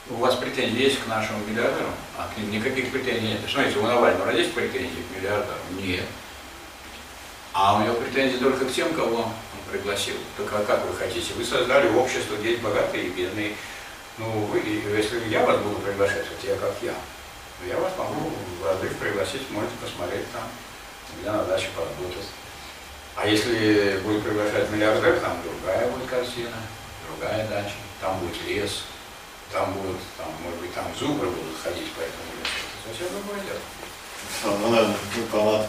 [SPEAKER 1] У вас претензии есть к нашему миллиардеру? А к ним никаких претензий нет. Смотрите, у Навального есть претензии к миллиардеру? Нет. А у него претензии только к тем, кого он пригласил. Только а как вы хотите? Вы создали общество, где богатые и бедные. Ну, вы, если я вас буду приглашать, вот я как я, я вас могу в разрыв пригласить, можете посмотреть там, где на даче поработать. А если будет приглашать миллиардер, там другая будет картина, другая дача, там будет лес, там будут, там, может быть, там зубры будут ходить по этому лесу. Это совсем другое дело.
[SPEAKER 3] Ну, наверное, палат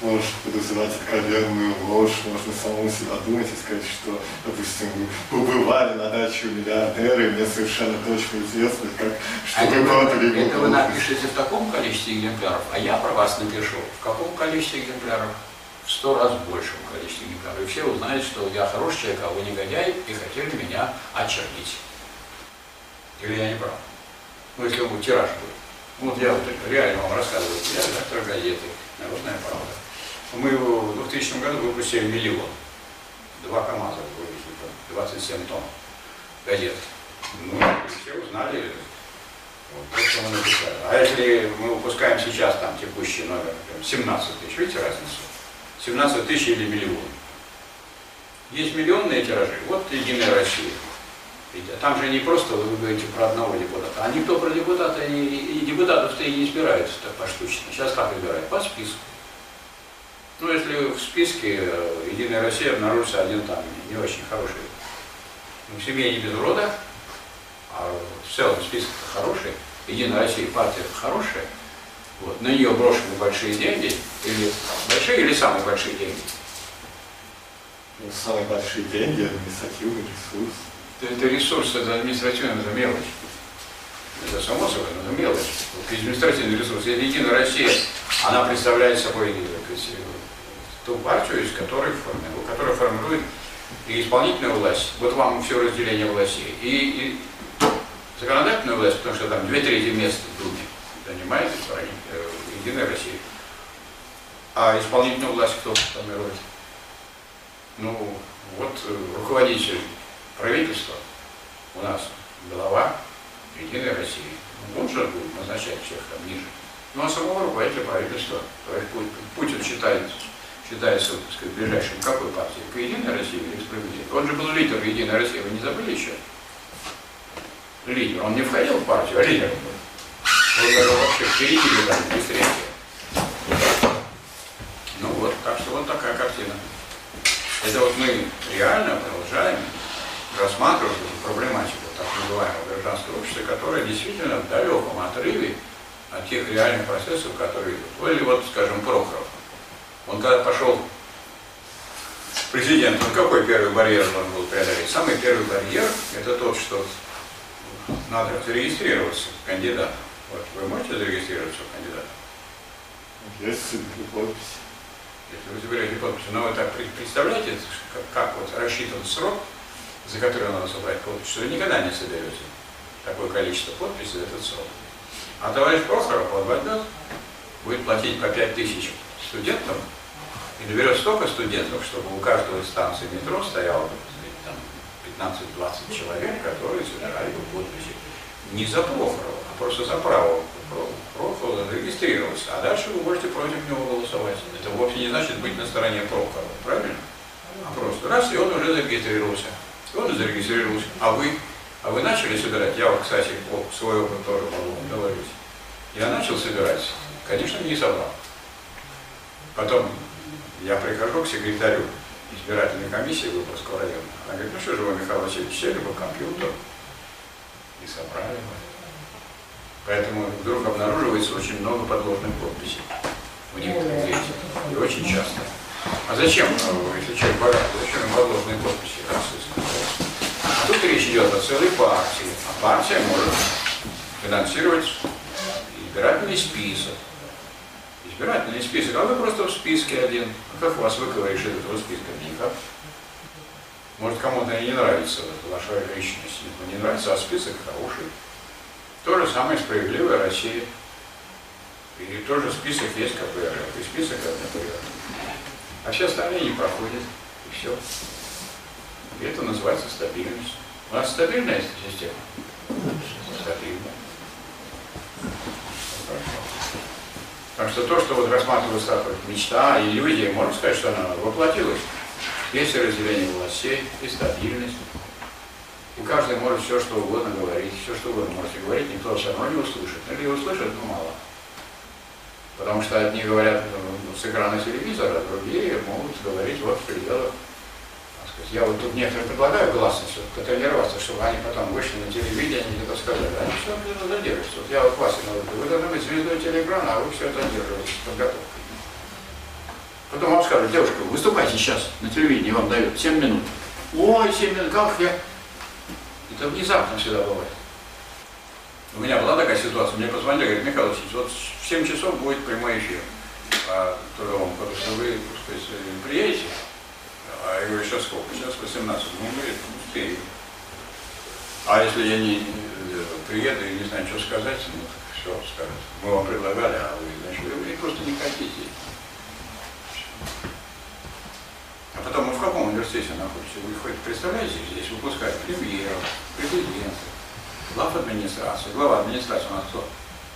[SPEAKER 3] может подозревать откровенную ложь, можно самому себя думать и сказать, что, допустим, вы побывали на даче у миллиардера, и мне совершенно точно известно, как, что
[SPEAKER 1] А
[SPEAKER 3] вы продали
[SPEAKER 1] это вы
[SPEAKER 3] дом.
[SPEAKER 1] напишете в таком количестве экземпляров, а я про вас напишу в каком количестве экземпляров? В сто раз большем количестве экземпляров. И все узнают, что я хороший человек, а вы негодяй, и хотели меня очернить. Или я не прав? Ну, если будет тираж будет. Вот я реально вам рассказываю, я редактор газеты «Народная правда». Мы в 2000 году выпустили миллион. Два КАМАЗа вывезли, по 27 тонн газет. Ну, все узнали, вот, то, что мы написали. А если мы выпускаем сейчас там текущий номер, прям 17 тысяч, видите разницу? 17 тысяч или миллион. Есть миллионные тиражи, вот Единая Россия. Ведь там же не просто вы говорите про одного депутата, а никто про депутата и, и депутатов-то и не избирается так поштучно. Сейчас как избирают? По списку. Ну, если в списке э, Единая Россия обнаружится один там не очень хороший, ну, семье не без урода, а в целом список хороший, Единая Россия партия хорошая, вот, на нее брошены большие деньги, или большие, или самые большие деньги.
[SPEAKER 3] Ну, самые большие деньги, административный ресурс.
[SPEAKER 1] Это ресурс, это административная это мелочь. Это само собой, это мелочь. Административный ресурс. Если Единая Россия, она представляет собой так сказать, ту партию, из которой, форми- которая формирует и исполнительную власть. Вот вам все разделение властей. И, и законодательную власть, потому что там две трети мест в Думе занимает э, Единая Россия. А исполнительную власть кто формирует? Ну, вот э, руководитель правительства у нас глава Единой России. Он же будет назначать всех там ниже. Ну а самого руководителя правительства, Путин, считает, считается, так сказать, ближайшим какой партии? К Единой России или к справедливой? Он же был лидер Единой России, вы не забыли еще? Лидер. Он не входил в партию, а лидер был. Он даже вообще впереди там, быстрее. Ну вот, так что вот такая картина. Это вот мы реально продолжаем рассматривать эту проблематику так называемого гражданского общества, которое действительно в далеком отрыве от тех реальных процессов, которые идут. Ну, Или вот, скажем, Прохоров. Он когда пошел президентом, какой первый барьер он был преодолеть? Самый первый барьер – это тот, что надо зарегистрироваться кандидатом. Вот вы можете зарегистрироваться?
[SPEAKER 3] Есть соберу подписи.
[SPEAKER 1] Если вы заберете подписи, но вы так пред- представляете, как, как вот рассчитан срок, за который надо собрать подписи, вы никогда не соберете такое количество подписей за этот срок. А товарищ Прохоров вот возьмет, будет платить по 5 тысяч студентам и наберет столько студентов, чтобы у каждой станции метро стояло так сказать, там 15-20 человек, которые собирали бы подписи. Не за Прохорова, а просто за право Про- Прохорова зарегистрироваться. А дальше вы можете против него голосовать. Это вовсе не значит быть на стороне Прохорова, правильно? А просто раз, и он уже зарегистрировался. И он зарегистрировался. А вы? А вы начали собирать? Я вот, кстати, по свой опыт тоже могу доложить. Я начал собирать, конечно, не собрал. Потом я прихожу к секретарю избирательной комиссии Выборгского района. Она говорит, ну что же вы, Михаил Васильевич, сели бы компьютер и собрали. Поэтому вдруг обнаруживается очень много подложных подписей у некоторых деятелей. И очень часто. А зачем, э, если человек богатый, зачем подложные подписи? Тут речь идет о целой партии. А партия может финансировать избирательный список. Избирательный список, а вы просто в списке один. А как вас выковыришь из этого списка? Никак. Может, кому-то и не нравится ваша личность. Ну, не нравится, а список хороший. То же самое справедливая Россия. И тоже список есть КПРФ, и список КПРФ. А все остальные не проходят, и все. И это называется стабильность. У нас стабильная система? Стабильная. Так что то, что вот рассматривается как мечта, иллюзия, можно сказать, что она воплотилась. Есть разделение властей, и стабильность. И каждый может все, что угодно говорить, все, что угодно можете говорить, никто все равно не услышит. Или услышит, но мало. Потому что одни говорят ну, с экрана телевизора, а другие могут говорить вот в пределах. Я вот тут некоторым предлагаю гласность, вот, контролироваться, чтобы они потом вышли на телевидение и это сказали. Они все где-то задерживаются. Вот я вот Вася говорю, вы должны быть звездой телеэкрана, а вы все задерживаетесь с подготовкой. Потом вам скажут, девушка, выступайте сейчас на телевидении, вам дают 7 минут. Ой, 7 минут, как я? Это внезапно всегда бывает. У меня была такая ситуация, мне позвонили, говорит, Михаил Васильевич, вот в 7 часов будет прямой эфир по трудовому кодексу. Вы, так сказать, приедете? А говорю, сейчас сколько? Сейчас 18. Ну, говорит, успею. А если я не э, приеду и не знаю, что сказать, ну, все, скажут. Мы вам предлагали, а вы, значит, вы, просто не хотите. А потом, мы в каком университете находитесь? Вы хоть представляете, здесь выпускают премьеров, президентов, глав администрации. Глава администрации у нас кто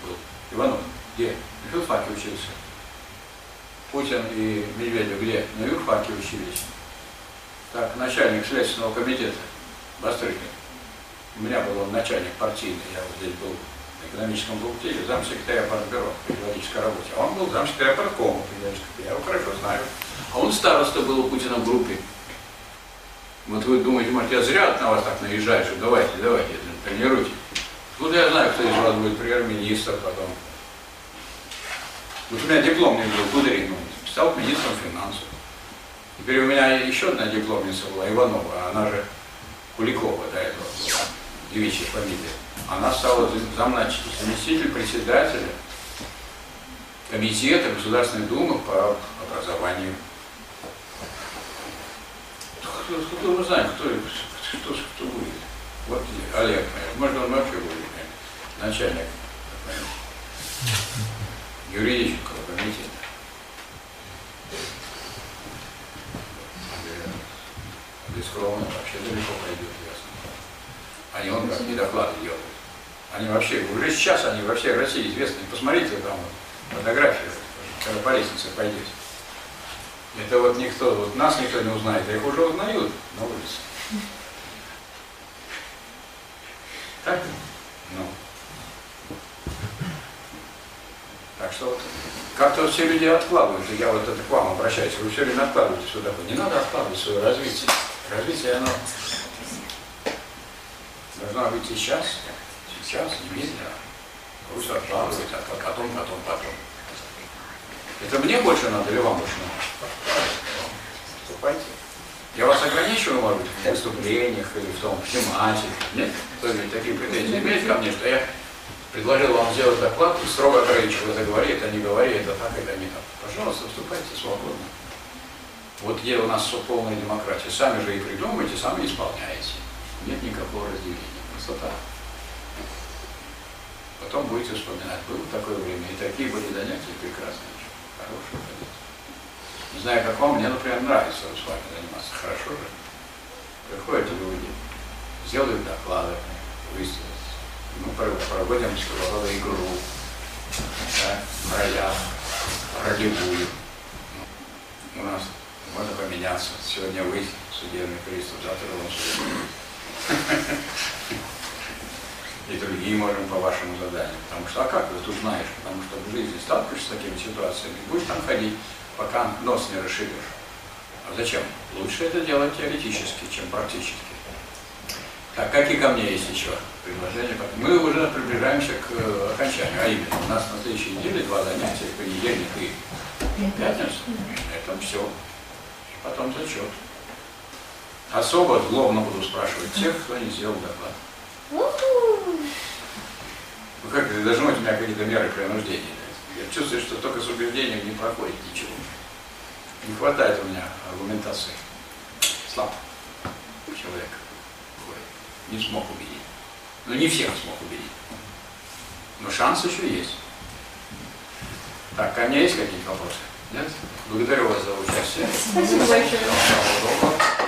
[SPEAKER 1] был? Иванов. Где? На филфаке учился. Путин и Медведев где? На юрфаке учились. Так, начальник Следственного комитета Бастрыкин. У меня был он начальник партийный, я вот здесь был на экономическом факультете, замсекретаря партбюро по периодической работе. А он был замсекретаря парткома я его хорошо знаю. А он староста был у Путина в группе. Вот вы думаете, может, я зря на вас так наезжаю, что давайте, давайте, тренируйте. Вот я знаю, кто из вас будет премьер-министр потом. Вот у меня дипломный был Кудрин, стал министром финансов. Теперь у меня еще одна дипломница была, Иванова, она же Куликова до этого была, девичья фамилия. Она стала заместитель председателя комитета Государственной Думы по образованию. Кто, кто мы знаем, кто, кто, кто будет. Вот Олег, может он вообще будет начальник юридического комитета. Бескровно вообще далеко пойдет, ясно. Они он как не доклады делают. Они вообще, уже сейчас они во всей России известны. Посмотрите там фотографию, когда по лестнице пойдете. Это вот никто, вот нас никто не узнает, а их уже узнают на улице. Так? Ну. Так что вот как-то все люди откладывают, я вот это к вам обращаюсь, вы все время откладываете сюда. Не надо откладывать свое развитие. Развитие, оно должно быть сейчас, сейчас, немедленно. Пусть откладывает, а потом, потом, потом. Это мне больше надо или вам больше надо? Вступайте. Я вас ограничиваю, может быть, в выступлениях или в том, в тематике. Нет? Кто-нибудь такие претензии имеет ко мне, что я предложил вам сделать доклад и строго ограничил, это говори, это не говори, это так, это не так. Пожалуйста, вступайте свободно. Вот где у нас полная демократия. Сами же и придумываете, сами исполняете. Нет никакого разделения. Просто так. Потом будете вспоминать, было такое время, и такие были занятия прекрасные, хорошие занятия. Не знаю, как вам, мне, например, нравится с вами заниматься. Хорошо же. Приходят люди, сделают доклады, выставят. Мы проводим своего игру, да, в ролях, ролевую. У нас можно поменяться. Сегодня вы судебный пристав, завтра он судебный. И другие можем по вашему заданию. Потому что, а как ты тут знаешь? Потому что в жизни сталкиваешься с такими ситуациями, будешь там ходить, пока нос не расшибешь. А зачем? Лучше это делать теоретически, чем практически. Так, какие ко мне есть еще предложения? Мы уже приближаемся к э, окончанию, а именно, у нас на следующей неделе два занятия, понедельник и пятница. Это все потом зачет. Особо злобно буду спрашивать тех, кто не сделал доклад. Ну как, вы должны у меня какие-то меры принуждения. Я чувствую, что только с убеждением не проходит ничего. Не хватает у меня аргументации. Слаб человек. Не смог убедить. Но не всех смог убедить. Но шанс еще есть. Так, ко мне есть какие-то вопросы? Нет? Благодарю вас за участие.
[SPEAKER 2] Спасибо большое.